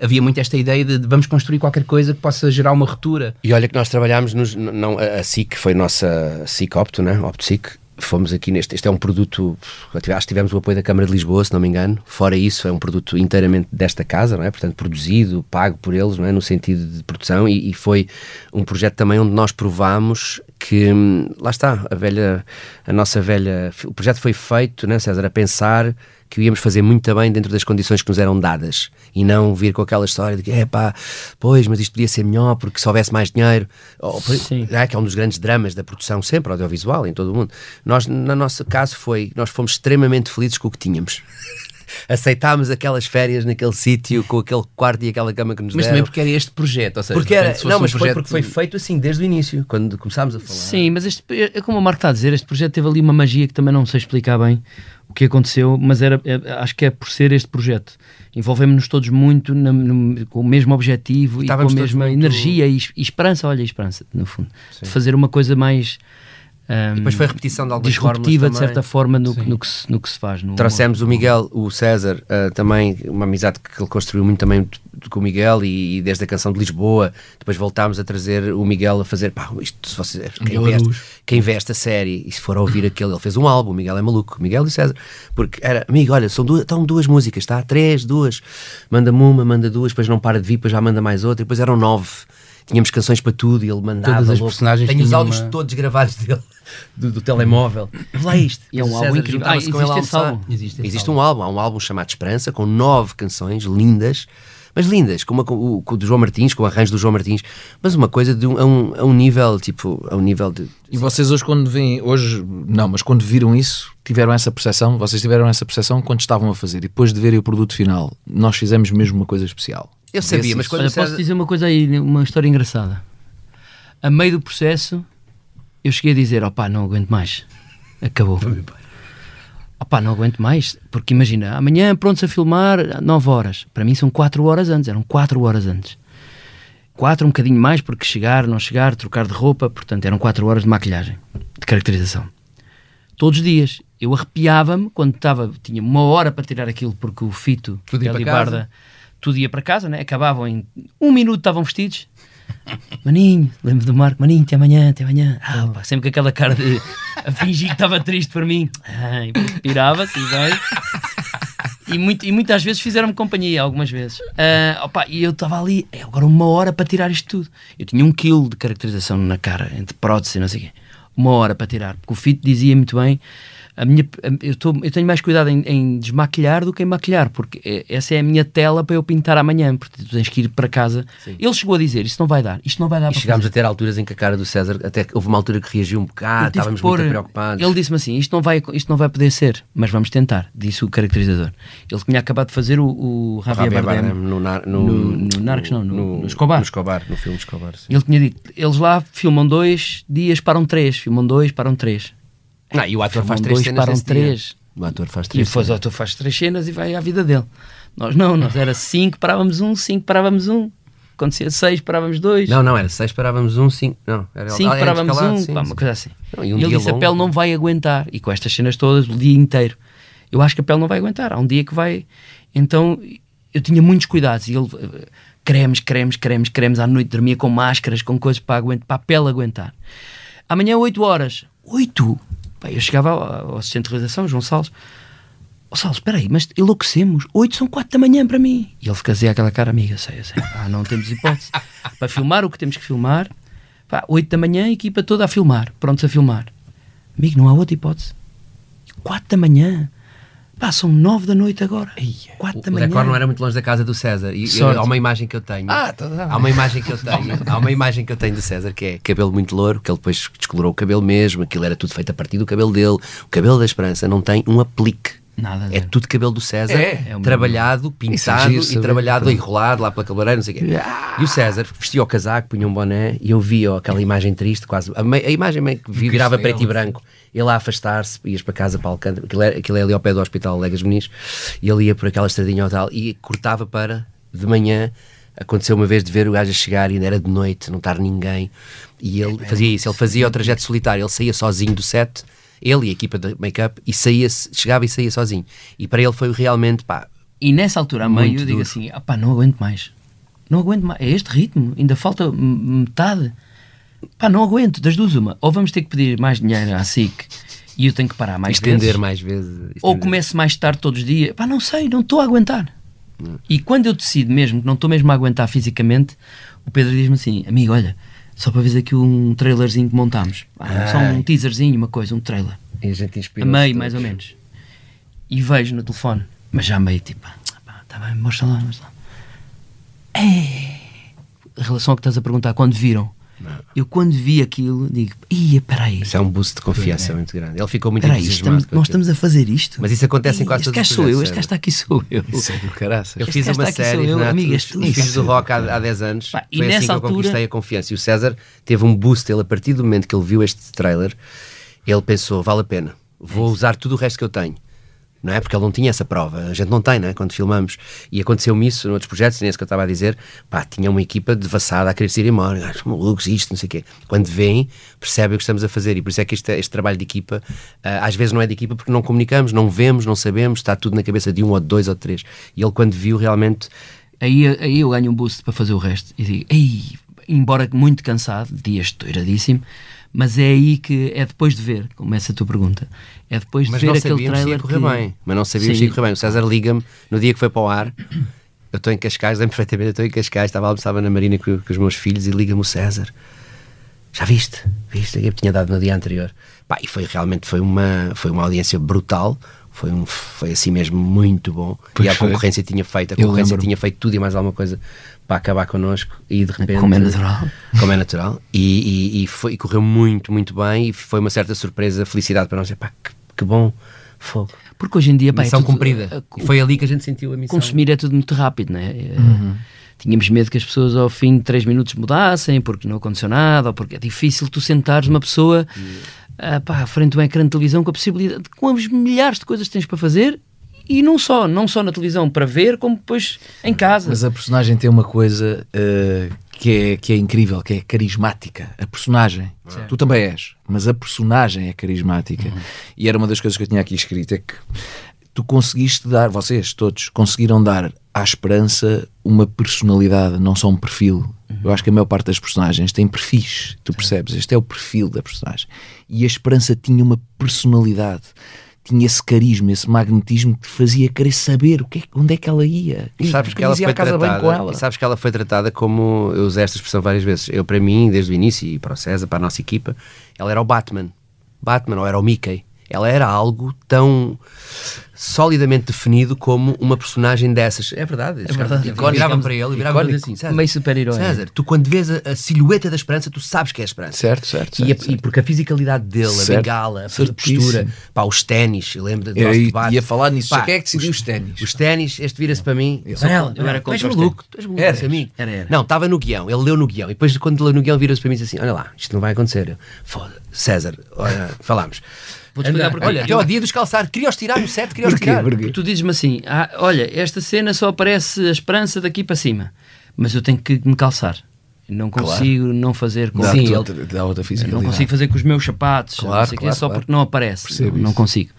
Havia muito esta ideia de vamos construir qualquer coisa que possa gerar uma ruptura. E olha que nós trabalhámos, nos, não, a SIC foi a nossa SIC Opto, né? OptoSIC. Fomos aqui neste. Este é um produto. Acho que tivemos o apoio da Câmara de Lisboa, se não me engano. Fora isso, é um produto inteiramente desta casa, não é? Portanto, produzido, pago por eles, não é? No sentido de produção. E, e foi um projeto também onde nós provámos que. hum, Lá está, a velha. A nossa velha. O projeto foi feito, né, César? A pensar que o íamos fazer muito bem dentro das condições que nos eram dadas e não vir com aquela história de que é pá, pois, mas isto podia ser melhor porque se houvesse mais dinheiro, ou, Sim. é, que é um dos grandes dramas da produção sempre audiovisual em todo o mundo. Nós, no nosso caso, foi nós fomos extremamente felizes com o que tínhamos. Aceitámos aquelas férias naquele sítio com aquele quarto e aquela cama que nos Mas deram. também porque era este projeto, ou seja, Porque era, não, um mas foi projeto- porque foi feito assim desde o início, quando começámos a falar. Sim, mas este, é como o Marco está a dizer, este projeto teve ali uma magia que também não sei explicar bem o que aconteceu, mas era, é- acho que é por ser este projeto. Envolvemos-nos todos muito na- no- com o mesmo objetivo e com a mesma muito- energia e, e esperança, olha, e esperança, no fundo, de fazer uma coisa mais ahm, depois foi a repetição de algumas disruptiva, de certa forma, no, no, que, se, no que se faz. No Trouxemos o Miguel, o César, ah, também, uma amizade que ele construiu muito também com o Miguel e, e desde a canção de Lisboa. Depois voltámos a trazer o Miguel a fazer. Pá, isto, se vocês, quem, Miguel vê esta, Aruz. quem esta série e se for a ouvir aquele, ele fez um álbum. O Miguel é maluco, o Miguel e o César. Porque era, amigo, olha, são duas, estão duas músicas, tá? Três, duas. Manda-me uma, manda duas, depois não para de vir, depois já manda mais outra. E depois eram nove. Tínhamos canções para tudo e ele mandava. Todas as louco. personagens Tenho os áudios uma- todos gravados dele, do, do telemóvel. Lá isto. E é um álbum incrível. Ah, com existe esse almoçar. álbum? Existe esse Existe um álbum, há um álbum chamado Esperança, com nove canções lindas, mas lindas, com, uma, com, o, com o do João Martins, com o arranjo do João Martins, mas uma coisa de um, a, um, a um nível, tipo, a um nível de. E vocês hoje quando veem, hoje não, mas quando viram isso, tiveram essa percepção, vocês tiveram essa percepção quando estavam a fazer, e depois de verem o produto final, nós fizemos mesmo uma coisa especial. Eu sabia, Vê-se mas quando Olha, César- posso dizer uma coisa aí, uma história engraçada. A meio do processo, eu cheguei a dizer: opá, não aguento mais. Acabou. opá, não aguento mais, porque imagina, amanhã prontos a filmar, 9 horas. Para mim são 4 horas antes, eram 4 horas antes. 4, um bocadinho mais, porque chegar, não chegar, trocar de roupa, portanto eram 4 horas de maquilhagem, de caracterização. Todos os dias. Eu arrepiava-me quando estava, tinha uma hora para tirar aquilo, porque o fito, Tudo para e casa. Tudo ia para casa, né? acabavam em um minuto, estavam vestidos. Maninho, lembro do Marco, Maninho, até amanhã, até amanhã. Ah, pá, sempre com aquela cara de a fingir que estava triste por mim. Ai, pirava-se e veio. E, muito, e muitas vezes fizeram-me companhia, algumas vezes. Ah, opa, e eu estava ali, é agora uma hora para tirar isto tudo. Eu tinha um quilo de caracterização na cara, entre prótese e não sei o quê. Uma hora para tirar, porque o Fito dizia muito bem. A minha, eu, tô, eu tenho mais cuidado em, em desmaquilhar do que em maquilhar, porque é- essa é a minha tela para eu pintar amanhã, porque tu tens que ir para casa. Ele chegou a dizer: Isto não vai dar, isto não vai dar E chegámos fazer. a ter alturas em que a cara do César, até houve uma altura que reagiu um bocado, estávamos pôr- muito preocupados. Ele disse-me assim: isto não, vai, isto não vai poder ser, mas vamos tentar, disse o caracterizador. Ele tinha acabado de fazer o, o Javier Javier Bardem, Bardem no, Nar- no, no- no Narcos, não, no- no Escobar. No Escobar, no filme Escobar. Sim. Ele tinha dito: eles lá filmam dois dias, param três, filmam dois, param três. Não, e o ator faz três dois, cenas param dia. três. O ator faz E três depois o ator faz três cenas e vai à vida dele. Nós não, nós era cinco, parávamos um, cinco, parávamos um. Acontecia seis, parávamos dois. Não, não, era seis, parávamos um, cinco. Não, era Cinco, ah, parávamos intercalado, um, sim, pá, uma coisa assim. Não, e e um ele disse: a longo. pele não vai aguentar. E com estas cenas todas, o dia inteiro. Eu acho que a pele não vai aguentar. Há um dia que vai. Então eu tinha muitos cuidados. E ele, cremes, cremes, cremes, cremes. À noite dormia com máscaras, com coisas para, aguentar, para a pele aguentar. Amanhã, 8 horas. 8? Eu chegava ao, ao assistente de realização, João Salles. Ó Salles, espera aí, mas enlouquecemos. 8 são 4 da manhã para mim. E ele fazia aquela cara amiga, sei, sei. Ah, não temos hipótese. para filmar o que temos que filmar, 8 da manhã, equipa toda a filmar, prontos a filmar. Amigo, não há outra hipótese. 4 da manhã. Pá, são 9 da noite agora. 4 da O manhã. decor não era muito longe da casa do César. E, e Sorte. há uma imagem que eu tenho. Ah, tá. Há uma imagem que eu tenho. há uma imagem que eu tenho do César que é cabelo muito louro, que ele depois descolorou o cabelo mesmo, aquilo era tudo feito a partir do cabelo dele. O cabelo da Esperança não tem um aplique. Nada É tudo cabelo do César, É. É trabalhado, é pintado giro e trabalhado, enrolado lá pela cabeleireira, não sei o quê. E o César vestia o casaco, punha um boné e eu via aquela imagem triste, quase. A, a imagem meio que virava preto e branco. Ele a afastar-se, ias para casa para Alcântara, aquilo é, aquilo é ali ao pé do Hospital Legas Meniz, e ele ia por aquela estradinha ou tal e cortava para de manhã. Aconteceu uma vez de ver o gajo a chegar e ainda era de noite, não estar ninguém. E ele fazia isso, ele fazia o trajeto solitário, ele saía sozinho do set, ele e a equipa de make-up, e saía, chegava e saía sozinho. E para ele foi realmente, pá, E nessa altura, a meio, eu digo duro. assim: ah pá, não aguento mais. Não aguento mais. É este ritmo, ainda falta metade. Pá, não aguento, das duas uma. Ou vamos ter que pedir mais dinheiro à SIC e eu tenho que parar mais estender vezes. mais vezes. Ou estender. começo mais tarde todos os dias. Pá, não sei, não estou a aguentar. E quando eu decido mesmo que não estou mesmo a aguentar fisicamente, o Pedro diz-me assim: amigo, olha, só para ver aqui um trailerzinho que montámos. Só um teaserzinho, uma coisa, um trailer. E a gente inspira meio, mais ou menos. E vejo no telefone, mas já meio tipo, pá, tá bem, mostra lá, mostra lá. É. Em relação ao que estás a perguntar, quando viram, eu quando vi aquilo, digo, ia, peraí, Isso é um boost de confiança muito grande. Ele ficou muito peraí, entusiasmado. estamos, nós estamos a fazer isto. Mas isso acontece em quase este todos os gajo sou eu, este gajo está aqui sou eu. Isso é do caraças. Eu Este fiz uma série eu, Isso. do rock há, há 10 anos. Pá, e Foi assim nessa que eu altura- conquistei a confiança. E o César teve um boost. Ele, a partir do momento que ele viu este trailer, ele pensou: vale a pena, vou usar tudo o resto que eu tenho. Não é? Porque ele não tinha essa prova. A gente não tem, não é? Quando filmamos. E aconteceu-me isso noutros projetos, nem esse que eu estava a dizer. Pá, tinha uma equipa devassada a querer se ir embora. Gajos malucos, isto, não sei o quê. Quando vêm, percebem o que estamos a fazer. E por isso é que este, este trabalho de equipa, ah, às vezes não é de equipa porque não comunicamos, não vemos, não sabemos, está tudo na cabeça de um ou de dois ou de três. E ele, quando viu, realmente. Aí, aí eu ganho um boost para fazer o resto e digo, ei, embora muito cansado, dias estouradíssimo, mas é aí que é depois de ver, começa a tua pergunta, é depois de Mas ver não aquele trailer correr que... bem. Mas não sabíamos se ia correr bem. O César liga-me no dia que foi para o ar. Eu estou em Cascais, lembro perfeitamente, eu estou em Cascais, estava a almoçar na Marina com, com os meus filhos e liga-me o César. Já viste? Viste? Eu tinha dado no dia anterior. Pá, e foi realmente foi uma, foi uma audiência brutal. Foi, um, foi assim mesmo muito bom. Pois e a foi. concorrência tinha feito, a concorrência tinha feito tudo e mais alguma coisa para acabar connosco. E de repente. Como é natural. Como é natural. E, e, e foi, e correu muito, muito bem. E foi uma certa surpresa, felicidade para nós. Pá, que, que bom. Fogo. Porque hoje em dia, pá, é Missão tudo- cumprida. a- E foi ali que a gente sentiu a missão. consumir é tudo muito rápido, não é? Eh, Uhum. Tínhamos medo que as pessoas ao fim de 3 minutos mudassem porque não aconteceu nada ou porque é difícil tu sentares uma pessoa ah, pá, à frente do ecrã de televisão com a possibilidade, com as milhares de coisas que tens para fazer e não só, não só na televisão para ver, como depois em casa. Mas a personagem tem uma coisa eh, que, é, que é incrível, que é carismática. A personagem. Tu também és, mas a personagem é carismática. E era uma das coisas que eu tinha aqui escrito: é que tu conseguiste dar, vocês todos, conseguiram dar à esperança uma personalidade, não só um perfil. Eu acho que a maior parte das personagens tem perfis, tu percebes? Este é o perfil da personagem. E a esperança tinha uma personalidade. Tinha esse carisma, esse magnetismo que te fazia querer saber o que é- onde é que ela ia. E sabes que ela ia foi tratada, com ela. sabes que ela foi tratada como eu usei esta expressão várias vezes. Eu para mim, desde o início e para o César, para a nossa equipa, ela era o Batman. Batman ou era o Mickey. Ela era algo tão solidamente definido como uma personagem dessas. É verdade. É verdade. Icónico. Viravam para ele e viravam Icónico. assim, César, Meio super-herói. César, tu quando vês a, a silhueta da esperança, tu sabes que é a esperança. Certo, certo, E, a- certo, e certo. porque a fisicalidade dele, a Certo. bengala, a Certíssimo. postura, pá, os ténis, eu lembro do Eu nosso ia- debate. ia falar nisso. Pá, Quem é que decidiu os ténis? Os ténis, este vira-se para mim. sou Manel, contra- eu era tu és contra os maluco, tu és maluco, amigo. Era, era. Não, estava no guião, ele leu no guião. E depois, quando leu no guião, vira-se para mim e disse assim: Olha lá, isto não vai acontecer. Eu, Foda, César, olha, falámos. Vou-te explicar porquê. Olha, até ao dia dos calçados, queria-os tirar no set, queria-os tirar. Porquê? Tu dizes-me assim: ah, olha, esta cena só aparece a esperança daqui para cima, mas eu tenho que me calçar. Não consigo não fazer com Dá Sim, ele- dá outra não consigo fazer com os meus sapatos, Claro, não sei claro, só claro. porque não aparece. Percebo Não, não consigo.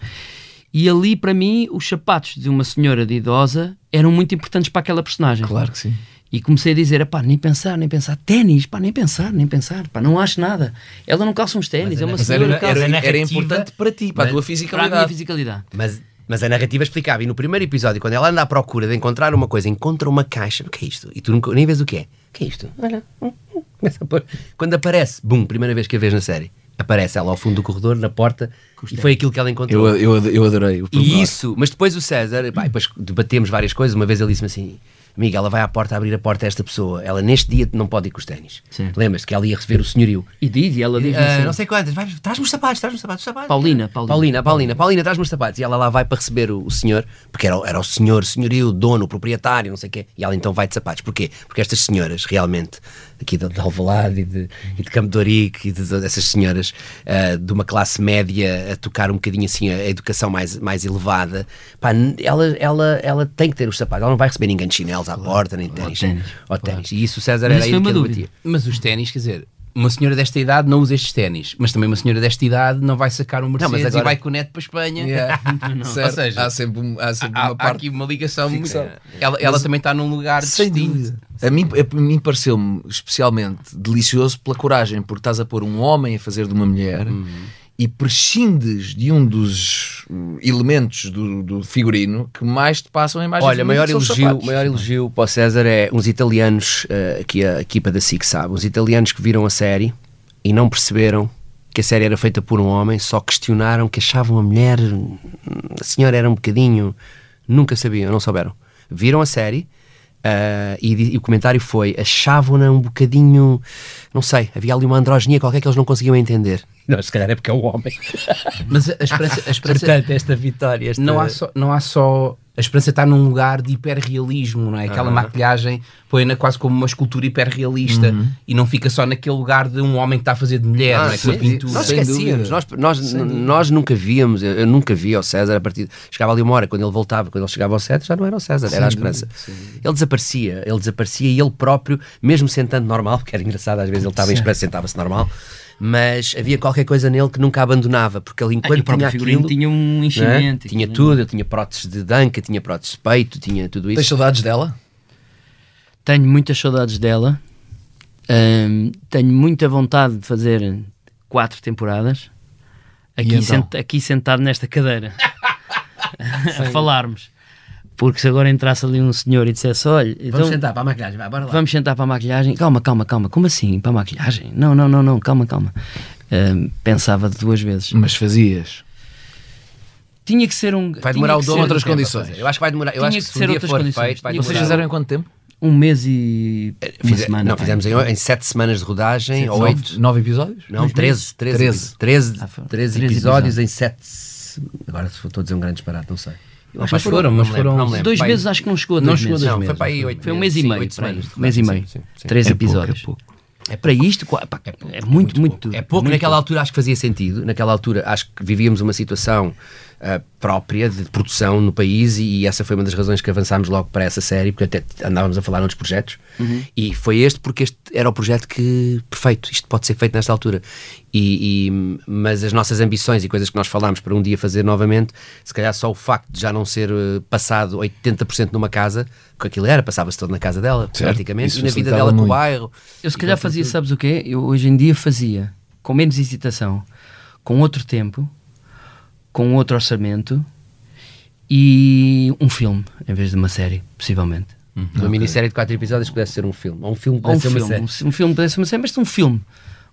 E ali, para mim, os sapatos de uma senhora de idosa eram muito importantes para aquela personagem. Claro que sim. E comecei a dizer, pá, nem pensar, nem pensar, ténis, pá, nem pensar, nem pensar, pá, não acho nada. Ela não calça uns ténis, é uma senhora era, era, era narrativa- importante para ti, para a tua para a minha fisicalidade. fisicalidade. Mas, mas a narrativa explicava. E no primeiro episódio, quando ela anda à procura de encontrar uma coisa, encontra uma caixa. O que é isto? E tu nunca- nem vês o que é. O que é isto? Olha. hum, hum, começa a pôr. Quando aparece, bum, primeira vez que a vês na série, aparece ela ao fundo do corredor, na porta, e foi aquilo que ela encontrou. Eu, eu, eu adorei o E isso, mas depois o César, pá, depois debatemos várias coisas. Uma vez ele disse-me assim: Amiga, ela vai à porta abrir a porta a esta pessoa. Ela neste dia não pode ir com os ténis. Lembras-te que ela ia receber o senhorio? E diz, e ela diz Ah, assim, não sei quantas, traz-me os sapatos, traz-me os sapatos, os sapatos. Paulina, Paulina. Paulina, Paulina, Paulina, traz-me os sapatos. E ela lá vai para receber o, o senhor, porque era, o- era o senhor, senhorio, dono, proprietário, não sei o quê. E ela então vai de sapatos. Porquê? Porque estas senhoras, realmente, aqui de, de Alvalade e de, e de Campo de e de, de- dessas senhoras ah, de uma classe média a tocar um bocadinho assim a, a educação mais, mais elevada, pá, ela, ela, ela tem que ter os sapatos. Ela não vai receber ninguém de chinelos à porta, nem de ténis. ténis, Ou ténis. E isso o César Mas era isso aí que ele batia. Mas os ténis, quer dizer, uma senhora desta idade não usa estes ténis, mas também uma senhora desta idade não vai sacar um Mercedes mas agora- e vai com o neto para a Espanha. Yeah. Certo. Ou seja, há sempre, um- há sempre há, uma há aqui uma ligação muito. Ela, ela também está num lugar Sem distinto. dúvida. A mim, a mim pareceu-me especialmente delicioso pela coragem, porque estás a pôr um homem a fazer de uma mulher Uhum. E prescindes de um dos uh, elementos do, do figurino que mais te passam a imagem Olha, maior que elogio, maior elogio para o César é uns italianos, eh, aqui a equipa da SIC sabe, uns italianos que viram a série e não perceberam que a série era feita por um homem, só questionaram que achavam a mulher, hum, a senhora era um bocadinho, nunca sabiam, não souberam. Viram a série eh, e, e o comentário foi, achavam-na um bocadinho, não sei, havia ali uma androginia qualquer que eles não conseguiam entender. Não, se calhar é porque é o homem. Mas a esperança, a esperança Portanto, esta vitória, esta... não, há só, não há só. A esperança está num lugar de hiperrealismo, não é? Aquela maquilhagem põe-na quase como uma escultura hiperrealista e não fica só naquele lugar de um homem que está a fazer de mulher, não é? Sim, pintura. Nós esquecíamos, nós, nós, nós nunca víamos, eu, eu nunca vi ao César a partir. Chegava ali uma hora, quando ele voltava, quando ele chegava ao set, já não era o César, era a esperança. Ele desaparecia, ele desaparecia e ele próprio, mesmo sentando normal, porque era engraçado, às vezes ele estava em esperança, sentava-se normal, mas havia qualquer coisa nele que nunca abandonava, porque ele Ah, enquanto próprio tinha aquilo. tinha um não é? enchimento. Tinha tudo, eu tinha próteses de danca, tinha próteses de peito, tinha tudo isso. Tens saudades dela? Tenho muitas saudades dela. Ahm, tenho muita vontade de fazer quatro temporadas. Aqui, então? sent- aqui sentado nesta cadeira a falarmos. Porque se agora entrasse ali um senhor e dissesse: Olha, então, Vamos sentar para a maquilhagem, vai, bora lá. vamos sentar para a maquilhagem. Calma, calma, calma. Como assim? Para a maquilhagem? Não, não, não, não. Calma, calma. Ahm, pensava de duas vezes. Mas fazias. Tinha que ser um. Vai demorar o dobro outras condições. Eu acho que vai demorar. Eu Tinha acho que que se ser um outras for condições. feito, vai Vocês fizeram em quanto tempo? Um mês e. Uma Fize- semana. não, fizemos em, em sete semanas de rodagem, ou Nove, oito. nove episódios? Não, 13, 13, 13, 13, Ah. 13 13 episódios em 7. Agora se estou a dizer um grande disparate, não sei. Eu acho Mas que foram, mas não foram. não lembro. Dois meses acho que não chegou a Não dois chegou a meses. dois Não, meses. foi para aí 8 Foi um mês e meio, oito semanas. de mês e meio. sim, sim. Três É pouco, episódios. é pouco. É para isto, qua- pá, é, muito, muito, É pouco, muito naquela altura acho que fazia sentido. Naquela altura acho que vivíamos uma situação ah, própria de produção no país e, e essa foi uma das razões que avançámos logo para essa série, porque até andávamos a falar noutros projetos. Uhum. E foi este porque este era o projeto que, perfeito, isto pode ser feito nesta altura. E, e- mas as nossas ambições e coisas que nós falámos para um dia fazer novamente, se calhar só o facto de já não ser eh, passado 80% numa casa, que aquilo era, passava-se todo na casa dela, Certo, praticamente, isso e na vida dela com o bairro. Eu se calhar fazia, sabes o quê? Eu hoje em dia fazia com menos hesitação, com outro tempo, com outro orçamento e um filme em vez de uma série, possivelmente. Uma minissérie de quatro episódios pudesse ser um filme. Ou um filme Ou um pudesse ser uma filme, série. um, um filme pudesse ser uma série, mas um filme.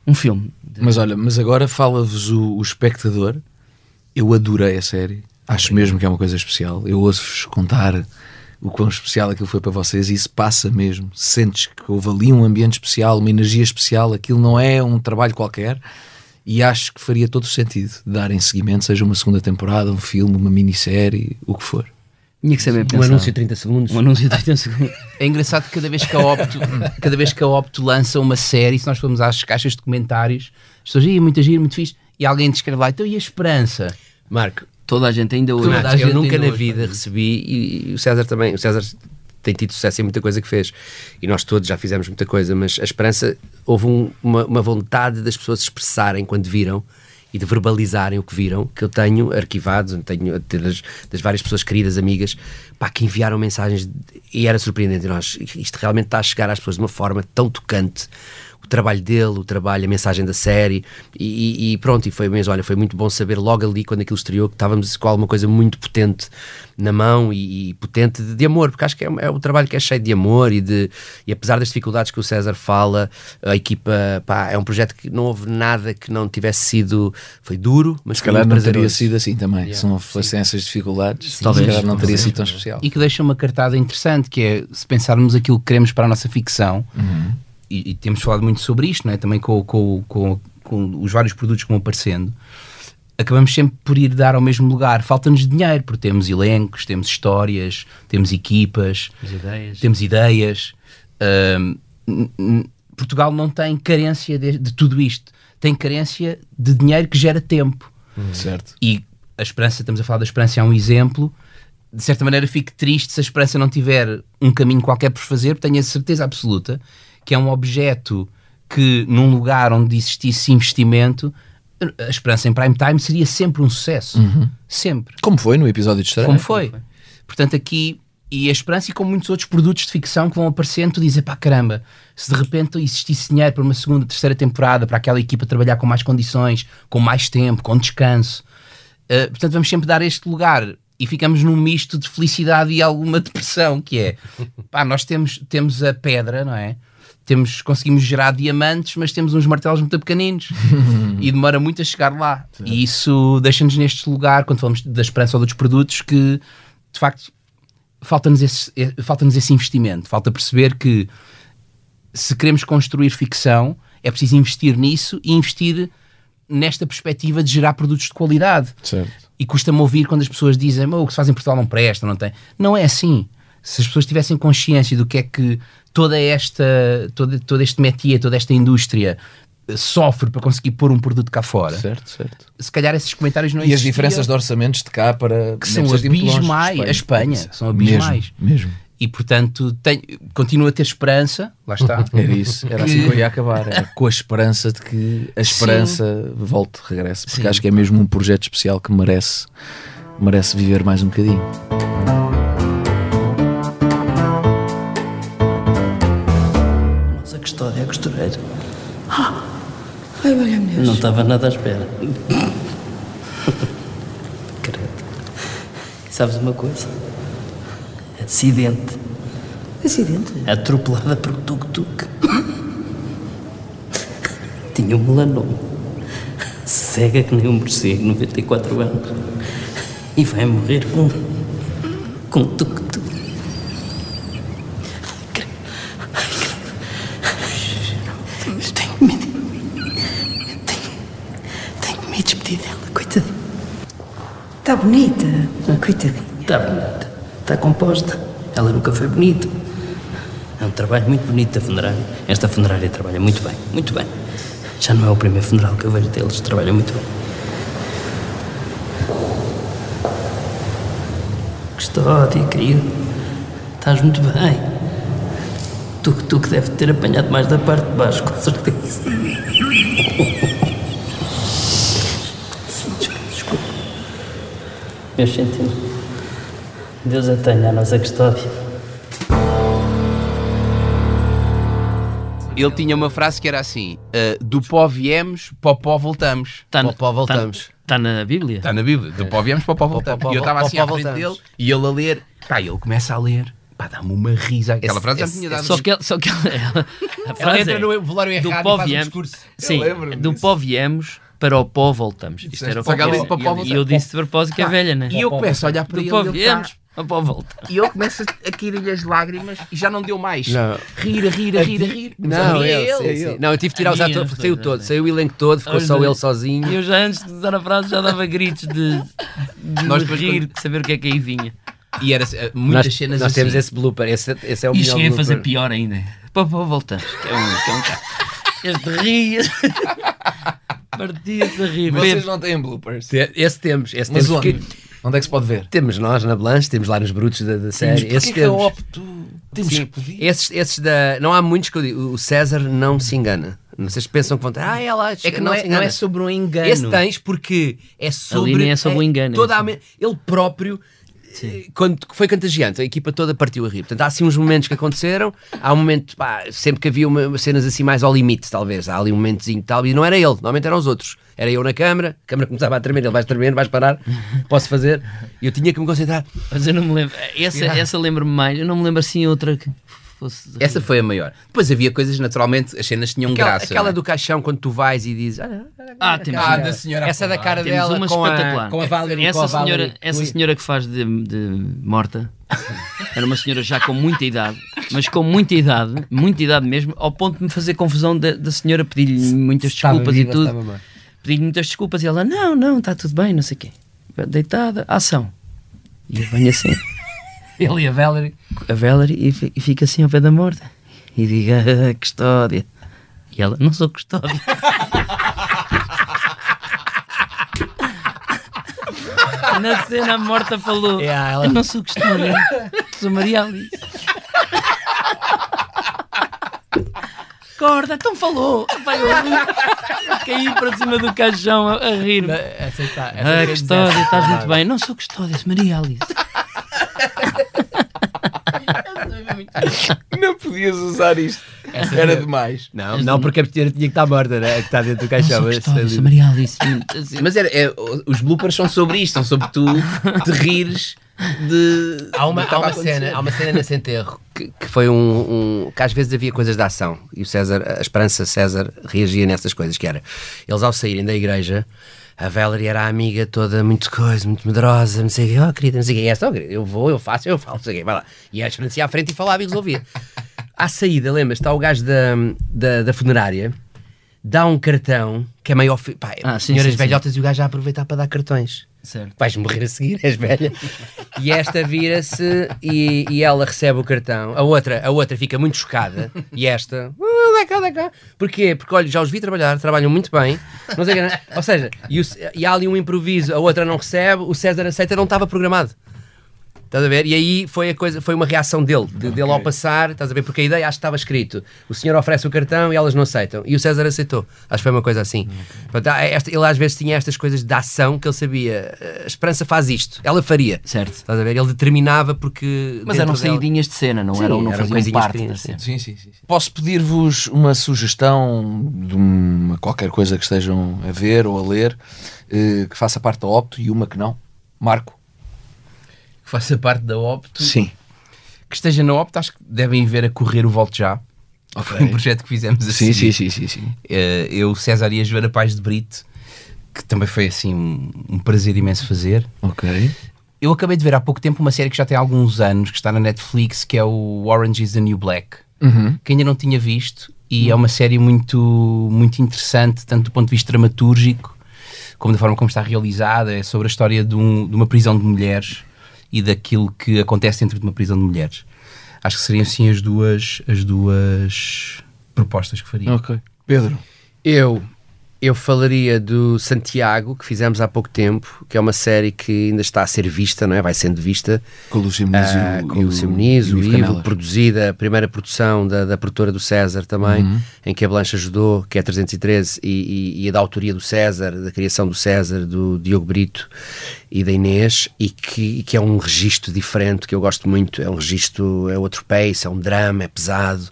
Um filme. Mas olha, mas agora fala-vos o, o espectador. Eu adorei a série. Acho mesmo que é uma coisa especial. Eu ouço-vos contar o quão especial aquilo foi para vocês e isso passa mesmo. Sentes que houve ali um ambiente especial, uma energia especial. Aquilo não é um trabalho qualquer. E acho que faria todo o sentido darem seguimento, seja uma segunda temporada, um filme, uma minissérie, o que for. Tinha que saber Um anúncio de 30 segundos. Um anúncio de 30 segundos. É engraçado que cada vez que a Opto, cada vez que a Opto lança uma série, se nós formos às caixas de comentários, as pessoas, "Ih, muito giro, muito fixe, e alguém descreve lá, então e a esperança? Marco, Toda a gente ainda hoje. Toda a Renato, eu gente nunca na hoje vida recebi e, e o César também. O César tem tido sucesso em muita coisa que fez e nós todos já fizemos muita coisa, mas a esperança houve um- uma, uma vontade das pessoas expressarem quando viram e de verbalizarem o que viram, que eu tenho arquivados, eu tenho das, das várias pessoas queridas, amigas, pá, que enviaram mensagens de- e era surpreendente. Nós, isto realmente está a chegar às pessoas de uma forma tão tocante. O trabalho dele, o trabalho, a mensagem da série e, e- pronto, e foi mesmo, olha, foi muito bom saber logo ali quando aquilo estreou que estávamos com alguma coisa muito potente na mão e, e potente de, de amor, porque acho que é, é um trabalho que é cheio de amor e de e apesar das dificuldades que o César fala, a equipa, pá, é um projeto que não houve nada que não tivesse sido, foi duro, mas Se calhar não teria sido assim também. Yeah. Se não fossem essas dificuldades, Talvez. se calhar não teria sido tão especial. E que deixa uma cartada interessante, que é, se pensarmos aquilo que queremos para a nossa ficção, e, e temos falado muito sobre isto, não é? também com, com, com, com os vários produtos que vão aparecendo, acabamos sempre por ir dar ao mesmo lugar. Falta-nos dinheiro, porque temos elencos, temos histórias, temos equipas, As ideias. temos ideias. Portugal não tem carência de, de tudo isto. Tem carência de dinheiro que gera tempo. Certo. E a esperança, estamos a falar da esperança, é um exemplo. De certa maneira, fico triste se a esperança não tiver um caminho qualquer por fazer, porque tenho a certeza absoluta que é um objeto que, num lugar onde existisse investimento, a esperança em prime time seria sempre um sucesso. Sempre. Como foi no episódio de estreia? Como foi. Portanto, aqui, e a esperança, e como muitos outros produtos de ficção que vão aparecendo, tu dizes, pá, caramba, se de repente existisse dinheiro para uma segunda, terceira temporada, para aquela equipa trabalhar com mais condições, com mais tempo, com descanso, eh, portanto, vamos sempre dar este lugar e ficamos num misto de felicidade e alguma depressão, que é, pá, nós temos, temos a pedra, não é? Temos, conseguimos gerar diamantes, mas temos uns martelos muito pequeninos e demora muito a chegar lá. E isso deixa-nos neste lugar, quando falamos da esperança ou dos produtos, que de facto falta-nos esse, eh, falta-nos esse investimento. Falta perceber que se queremos construir ficção, é preciso investir nisso e investir nesta perspectiva de gerar produtos de qualidade. Certo. E custa-me ouvir quando as pessoas dizem "Oh, o que se faz em Portugal não presta, não tem. Não é assim. Se as pessoas tivessem consciência do que é que toda esta, todo, todo este métier, toda esta indústria eh, sofre para conseguir pôr um produto cá fora, Certo, certo. se calhar esses comentários não E as diferenças de orçamentos de cá para. que são abismais. A Espanha são abismais. Mesmo, mesmo. E portanto, tenho, continuo a ter esperança, lá está. Era isso, era assim que eu ia acabar. Era com a esperança de que a Sim. esperança volte, regresse. Porque Sim. acho que é mesmo um projeto especial que merece, merece viver mais um bocadinho. Custódia é costureira. Ai, valha-me Deus. Não estava nada à espera. Credo. Sabes uma coisa? Acidente. Acidente? Atropelada por tuk-tuk. Tinha um melanoma. Cega que nem um morcego, 94 anos. E vai morrer com. com tuk-tuk. Tenho medo. Tenho. tenho medo de despedir dela, coitadinha. Está bonita. Coitadinha. Está bonita. Está composta. Ela nunca foi bonita. É um trabalho muito bonito da funerária. Esta funerária trabalha muito bem, muito bem. Já não é o primeiro funeral que eu vejo deles, trabalham muito bem. Custódia, querido, estás muito bem. Tu, tu que deve ter apanhado mais da parte de baixo, com certeza. Meus sentimentos. Deus a tenha, a nossa custódia. Ele tinha uma frase que era assim: ah, do pó viemos, para o pó voltamos. Está Ao pó voltamos. Está na Bíblia? Está na Bíblia, do pó viemos, para o pó voltamos. pó- e eu estava assim pó à frente voltamos. dele e ele a ler. Pá, ele começa a ler. Pá, dá-me uma risa. Aquela Esse- frase já me tinha dado. Só que, ela- só que ela, ela- a frase entra é, no velório do errado pó e faz um viemos, discurso. sim, do disso. pó viemos para o pó voltamos. Isto era o Só que ela pó disse para o pó E eu voltamos. disse de propósito que é velha, né? E eu começo a olhar para Do ele. pó e ele viemos tá- ao pó voltamos. E ele começa a cair-lhe as lágrimas e já não deu mais. Não. Rir, a rir, a rir, a rir. Não, Ria ele, sim, sim. Não, eu tive que tirar os atores, saiu todo, saiu o elenco todo, ficou só ele sozinho. E eu já antes de dar a frase já dava gritos de, de Nós rir, de saber o que é que aí vinha. E era eh, muitas Nós, cenas nós assim. temos esse blooper, esse, esse é o E melhor cheguei a fazer pior ainda. Pó, pó voltamos. Que é um, que é um. Este ria. Partia-se a rir. Vocês não têm bloopers. Te- Esse temos, esse Mas temos. onde? porque Onde é que se pode ver? Temos nós na Blanche, temos lá nos brutos da, da série. Mas esses porquê que eu temos. opto? Temos Sim, que pedir. esses, esses da. Não há muitos que eu digo. O César não se engana. Vocês pensam que vão ter. Ah, ela. É que não, é, se não engana." é sobre um engano. Esse tens porque é sobre. nem é sobre o engano, é Toda a me- Ele próprio. Eh, Quando foi contagiante, a equipa toda partiu a rir. Portanto, há assim uns momentos que aconteceram. Há um momento, pá, sempre que havia uma, cenas assim mais ao limite, talvez. Há ali um momentozinho tal. E não era ele, normalmente eram os outros. Era eu na câmara, a câmara começava a tremer, ele vais tremer, vais parar, posso fazer. E eu tinha que me concentrar. Mas eu não me lembro. Essa, essa lembro-me mais. Eu não me lembro assim outra que fosse. Essa foi a maior. Depois havia coisas, naturalmente, as cenas tinham Aquela, graça. aquela é? do caixão, quando tu vais e dizes. "Olha, olha, Ah, olha, temos cara." uma. da senhora Essa é da cara Temos dela uma com espetacular. a, com a Valerie. essa, com a senhora, Valerie essa Louis. senhora que faz de, de morta era uma senhora já com muita idade, mas com muita idade, muita idade mesmo, ao ponto de me fazer confusão da, da senhora pedir-lhe muitas Estava desculpas viva, e tudo. Pedir-lhe muitas desculpas e ela, não, não, está tudo bem, não sei o quê. Deitada, ação. E eu venho assim, Ele e a Valerie. a Valerie, e, fi- e fica assim ao pé da morta. E diga, ah, custódia. E ela, não sou custódia. Na cena a morta falou, Yeah, ela- eu não sou custódia, sou Maria Alice. Corda, então falou. Eu caí para cima do caixão a, a rir. Essa está. Ah, custódia, estás muito bem. Não sou custódia, sou Maria Alice. Não podias usar isto. Era demais. Não, não, porque a tinha que estar morta, né? A que está dentro do caixão. mas-. Assim, Mas era, é, os bloopers são sobre isto, são sobre tu te rires de. Há uma, há, uma cena, há uma cena nesse enterro que, que foi um, um- que às vezes havia coisas de ação e o César, a Esperança César reagia nessas coisas que era eles ao saírem da igreja a Valerie era a amiga toda muito coisa, muito medrosa, não sei o quê, oh querida, não sei o quê, e esta, oh, querida, eu vou, eu faço, eu falo, não sei o quê, vai lá. E a Esperança à frente e falava e resolvia. À saída, lembras, está o gajo da, da, da funerária, dá um cartão que é meio pá, Ah, sim, senhoras sim, sim. velhotas e o gajo já aproveitar para dar cartões certo. vais morrer a seguir, és velha. E esta vira-se e, e ela recebe o cartão. A outra, a outra fica muito chocada. E esta, "Ah, dá cá, dá cá. Porquê? Porque olha, já os vi trabalhar, trabalham muito bem. Não sei. Ou seja, e, o- e há ali um improviso, a outra não recebe, o César aceita, não estava programado. Estás a ver? E aí foi, a coisa, foi uma reação dele, de- dele ao passar, estás a ver? Porque a ideia acho que estava escrito: o senhor oferece o cartão e elas não aceitam. E o César aceitou. Acho que foi uma coisa assim. Portanto, há esta- ele às vezes tinha estas coisas de ação que ele sabia. A Esperança faz isto, ela faria. Certo. Estás a ver? Ele determinava porque. Mas eram dela- saídinhas de cena, não Sim, eram, não eram faziam parte da cena. Sim, sim, sim. sim. Posso pedir-vos uma sugestão de uma, qualquer coisa que estejam a ver ou a ler eh, que faça parte da Opto e uma que não? Marco? Faça parte da Opto. Sim. Que esteja na Opto, acho que devem ver a correr o Volte Já. Foi um projeto que fizemos assim. Sim, sim, sim, sim, sim. Eh, eu, César e a Joana Paz de Brito, que também foi assim um, um prazer imenso fazer. Ok. Eu acabei de ver há pouco tempo uma série que já tem alguns anos, que está na Netflix, que é o Orange is the New Black, Uhum. que ainda não tinha visto, e é uma série muito, muito interessante, tanto do ponto de vista dramatúrgico, como da forma como está realizada, é sobre a história de, um- de uma prisão de mulheres e daquilo que acontece dentro de uma prisão de mulheres. Acho que seriam sim as duas, as duas propostas que faria. Ok. Pedro. Eu, eu falaria do Santiago, que fizemos há pouco tempo, que é uma série que ainda está a ser vista, não é? Vai sendo vista. Com o Lúcio Muniz Ah, e o- com o Lúcio Muniz, o o Ivo produzida, a primeira produção da, da produtora do César também, Uhum. em que a Blanche ajudou, que é 313, e, e, e a da autoria do César, da criação do César, do Diogo Brito e da Inês, e que, e que é um registro diferente, que eu gosto muito, é um registro, é outro pace, é um drama, é pesado,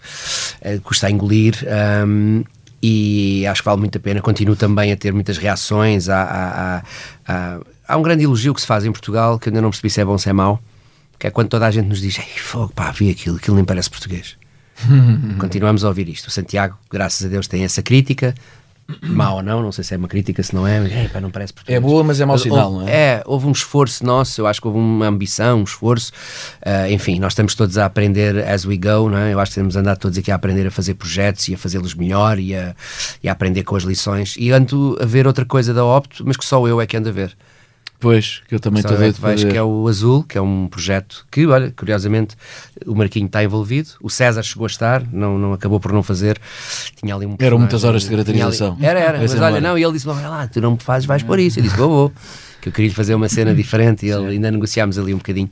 é, custa a engolir, ahm, e acho que vale muito a pena. Continuo também a ter muitas reações. Há, há, há, há, um grande elogio que se faz em Portugal, que eu ainda não percebi se é bom ou se é mau, que é quando toda a gente nos diz: Ei, fogo, pá, vi aquilo, aquilo nem parece português. Continuamos a ouvir isto. O Santiago, graças a Deus, tem essa crítica. Mau ou não, não sei se é uma crítica, se não é, mas "Ei, pá, não parece português. É boa, mas é mau sinal, houve- não é? É, houve um esforço nosso, eu acho que houve uma ambição, um esforço. Ah, enfim, nós estamos todos a aprender as we go, não é? Eu acho que temos andado todos aqui a aprender a fazer projetos e a fazê-los melhor e a, e a aprender com as lições. E ando a ver outra coisa da Opto, mas que só eu é que ando a ver. Pois, que eu também estou doido vejo ver. que é o Azul, que é um projeto que, olha, curiosamente, o Marquinho está envolvido. O César chegou a estar, não, não acabou por não fazer. Tinha ali um Eram muitas horas de tinha ali- caracterização. Era, era. Mas olha, hora. não, e ele disse-me: olha lá, tu não me fazes, vais por isso. Eu disse: vou, vou. Que eu queria fazer uma cena diferente e ele, ainda negociámos ali um bocadinho.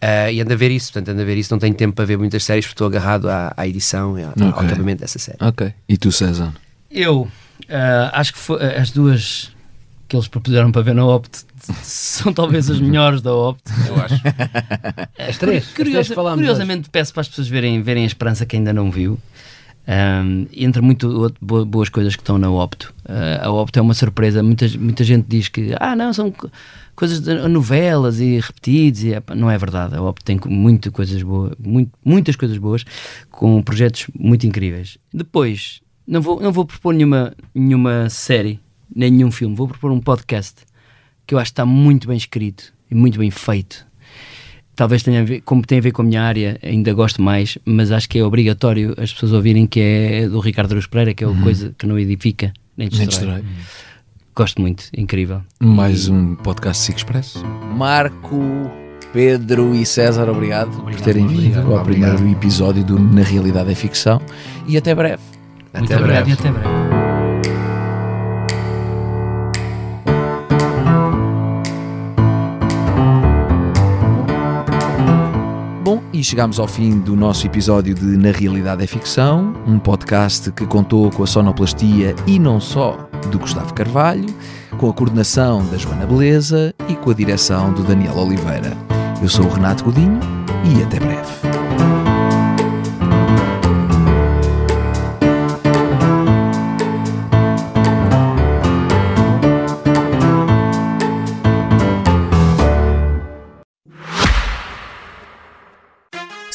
Ah, e ando a ver isso, portanto, ando a ver isso. Não tenho tempo para ver muitas séries porque estou agarrado à, à edição e ao, ao Ok. acabamento dessa série. Ok. E tu, César? Eu ah, acho que foi- as duas que eles propuseram para ver na Opt são talvez as melhores da Opt. Eu acho. As três, as Curiosa- três que falámos curiosamente, peço para as pessoas verem, verem a Esperança que ainda não viu. Um, entre muito boas coisas que estão na Opto. Ah, a Opto é uma surpresa. Muita, muita gente diz que ah, não, são co- coisas de novelas e repetidos. E, epá, não é verdade. A Opto tem muito coisas boas, muito, muitas coisas boas, com projetos muito incríveis. Depois, não vou, não vou propor nenhuma, nenhuma série, nem nenhum filme. Vou propor um podcast que eu acho que está muito bem escrito e muito bem feito talvez tenha a ver, como tem a ver com a minha área, ainda gosto mais, mas acho que é obrigatório as pessoas ouvirem que é do Ricardo Aruz Pereira, que é uma coisa que não edifica nem Nem destrói. destrói. Gosto muito, incrível. Mais um podcast SIC Expresso. Marco, Pedro e César, obrigado, por terem vindo ao Obrigado. primeiro episódio do Na Realidade é Ficção. E até breve. muito Até obrigado breve. e até breve. E chegamos ao fim do nosso episódio de Na Realidade é Ficção, um podcast que contou com a sonoplastia e não só do Gustavo Carvalho, com a coordenação da Joana Beleza e com a direção do Daniel Oliveira. Eu sou o Renato Godinho e até breve.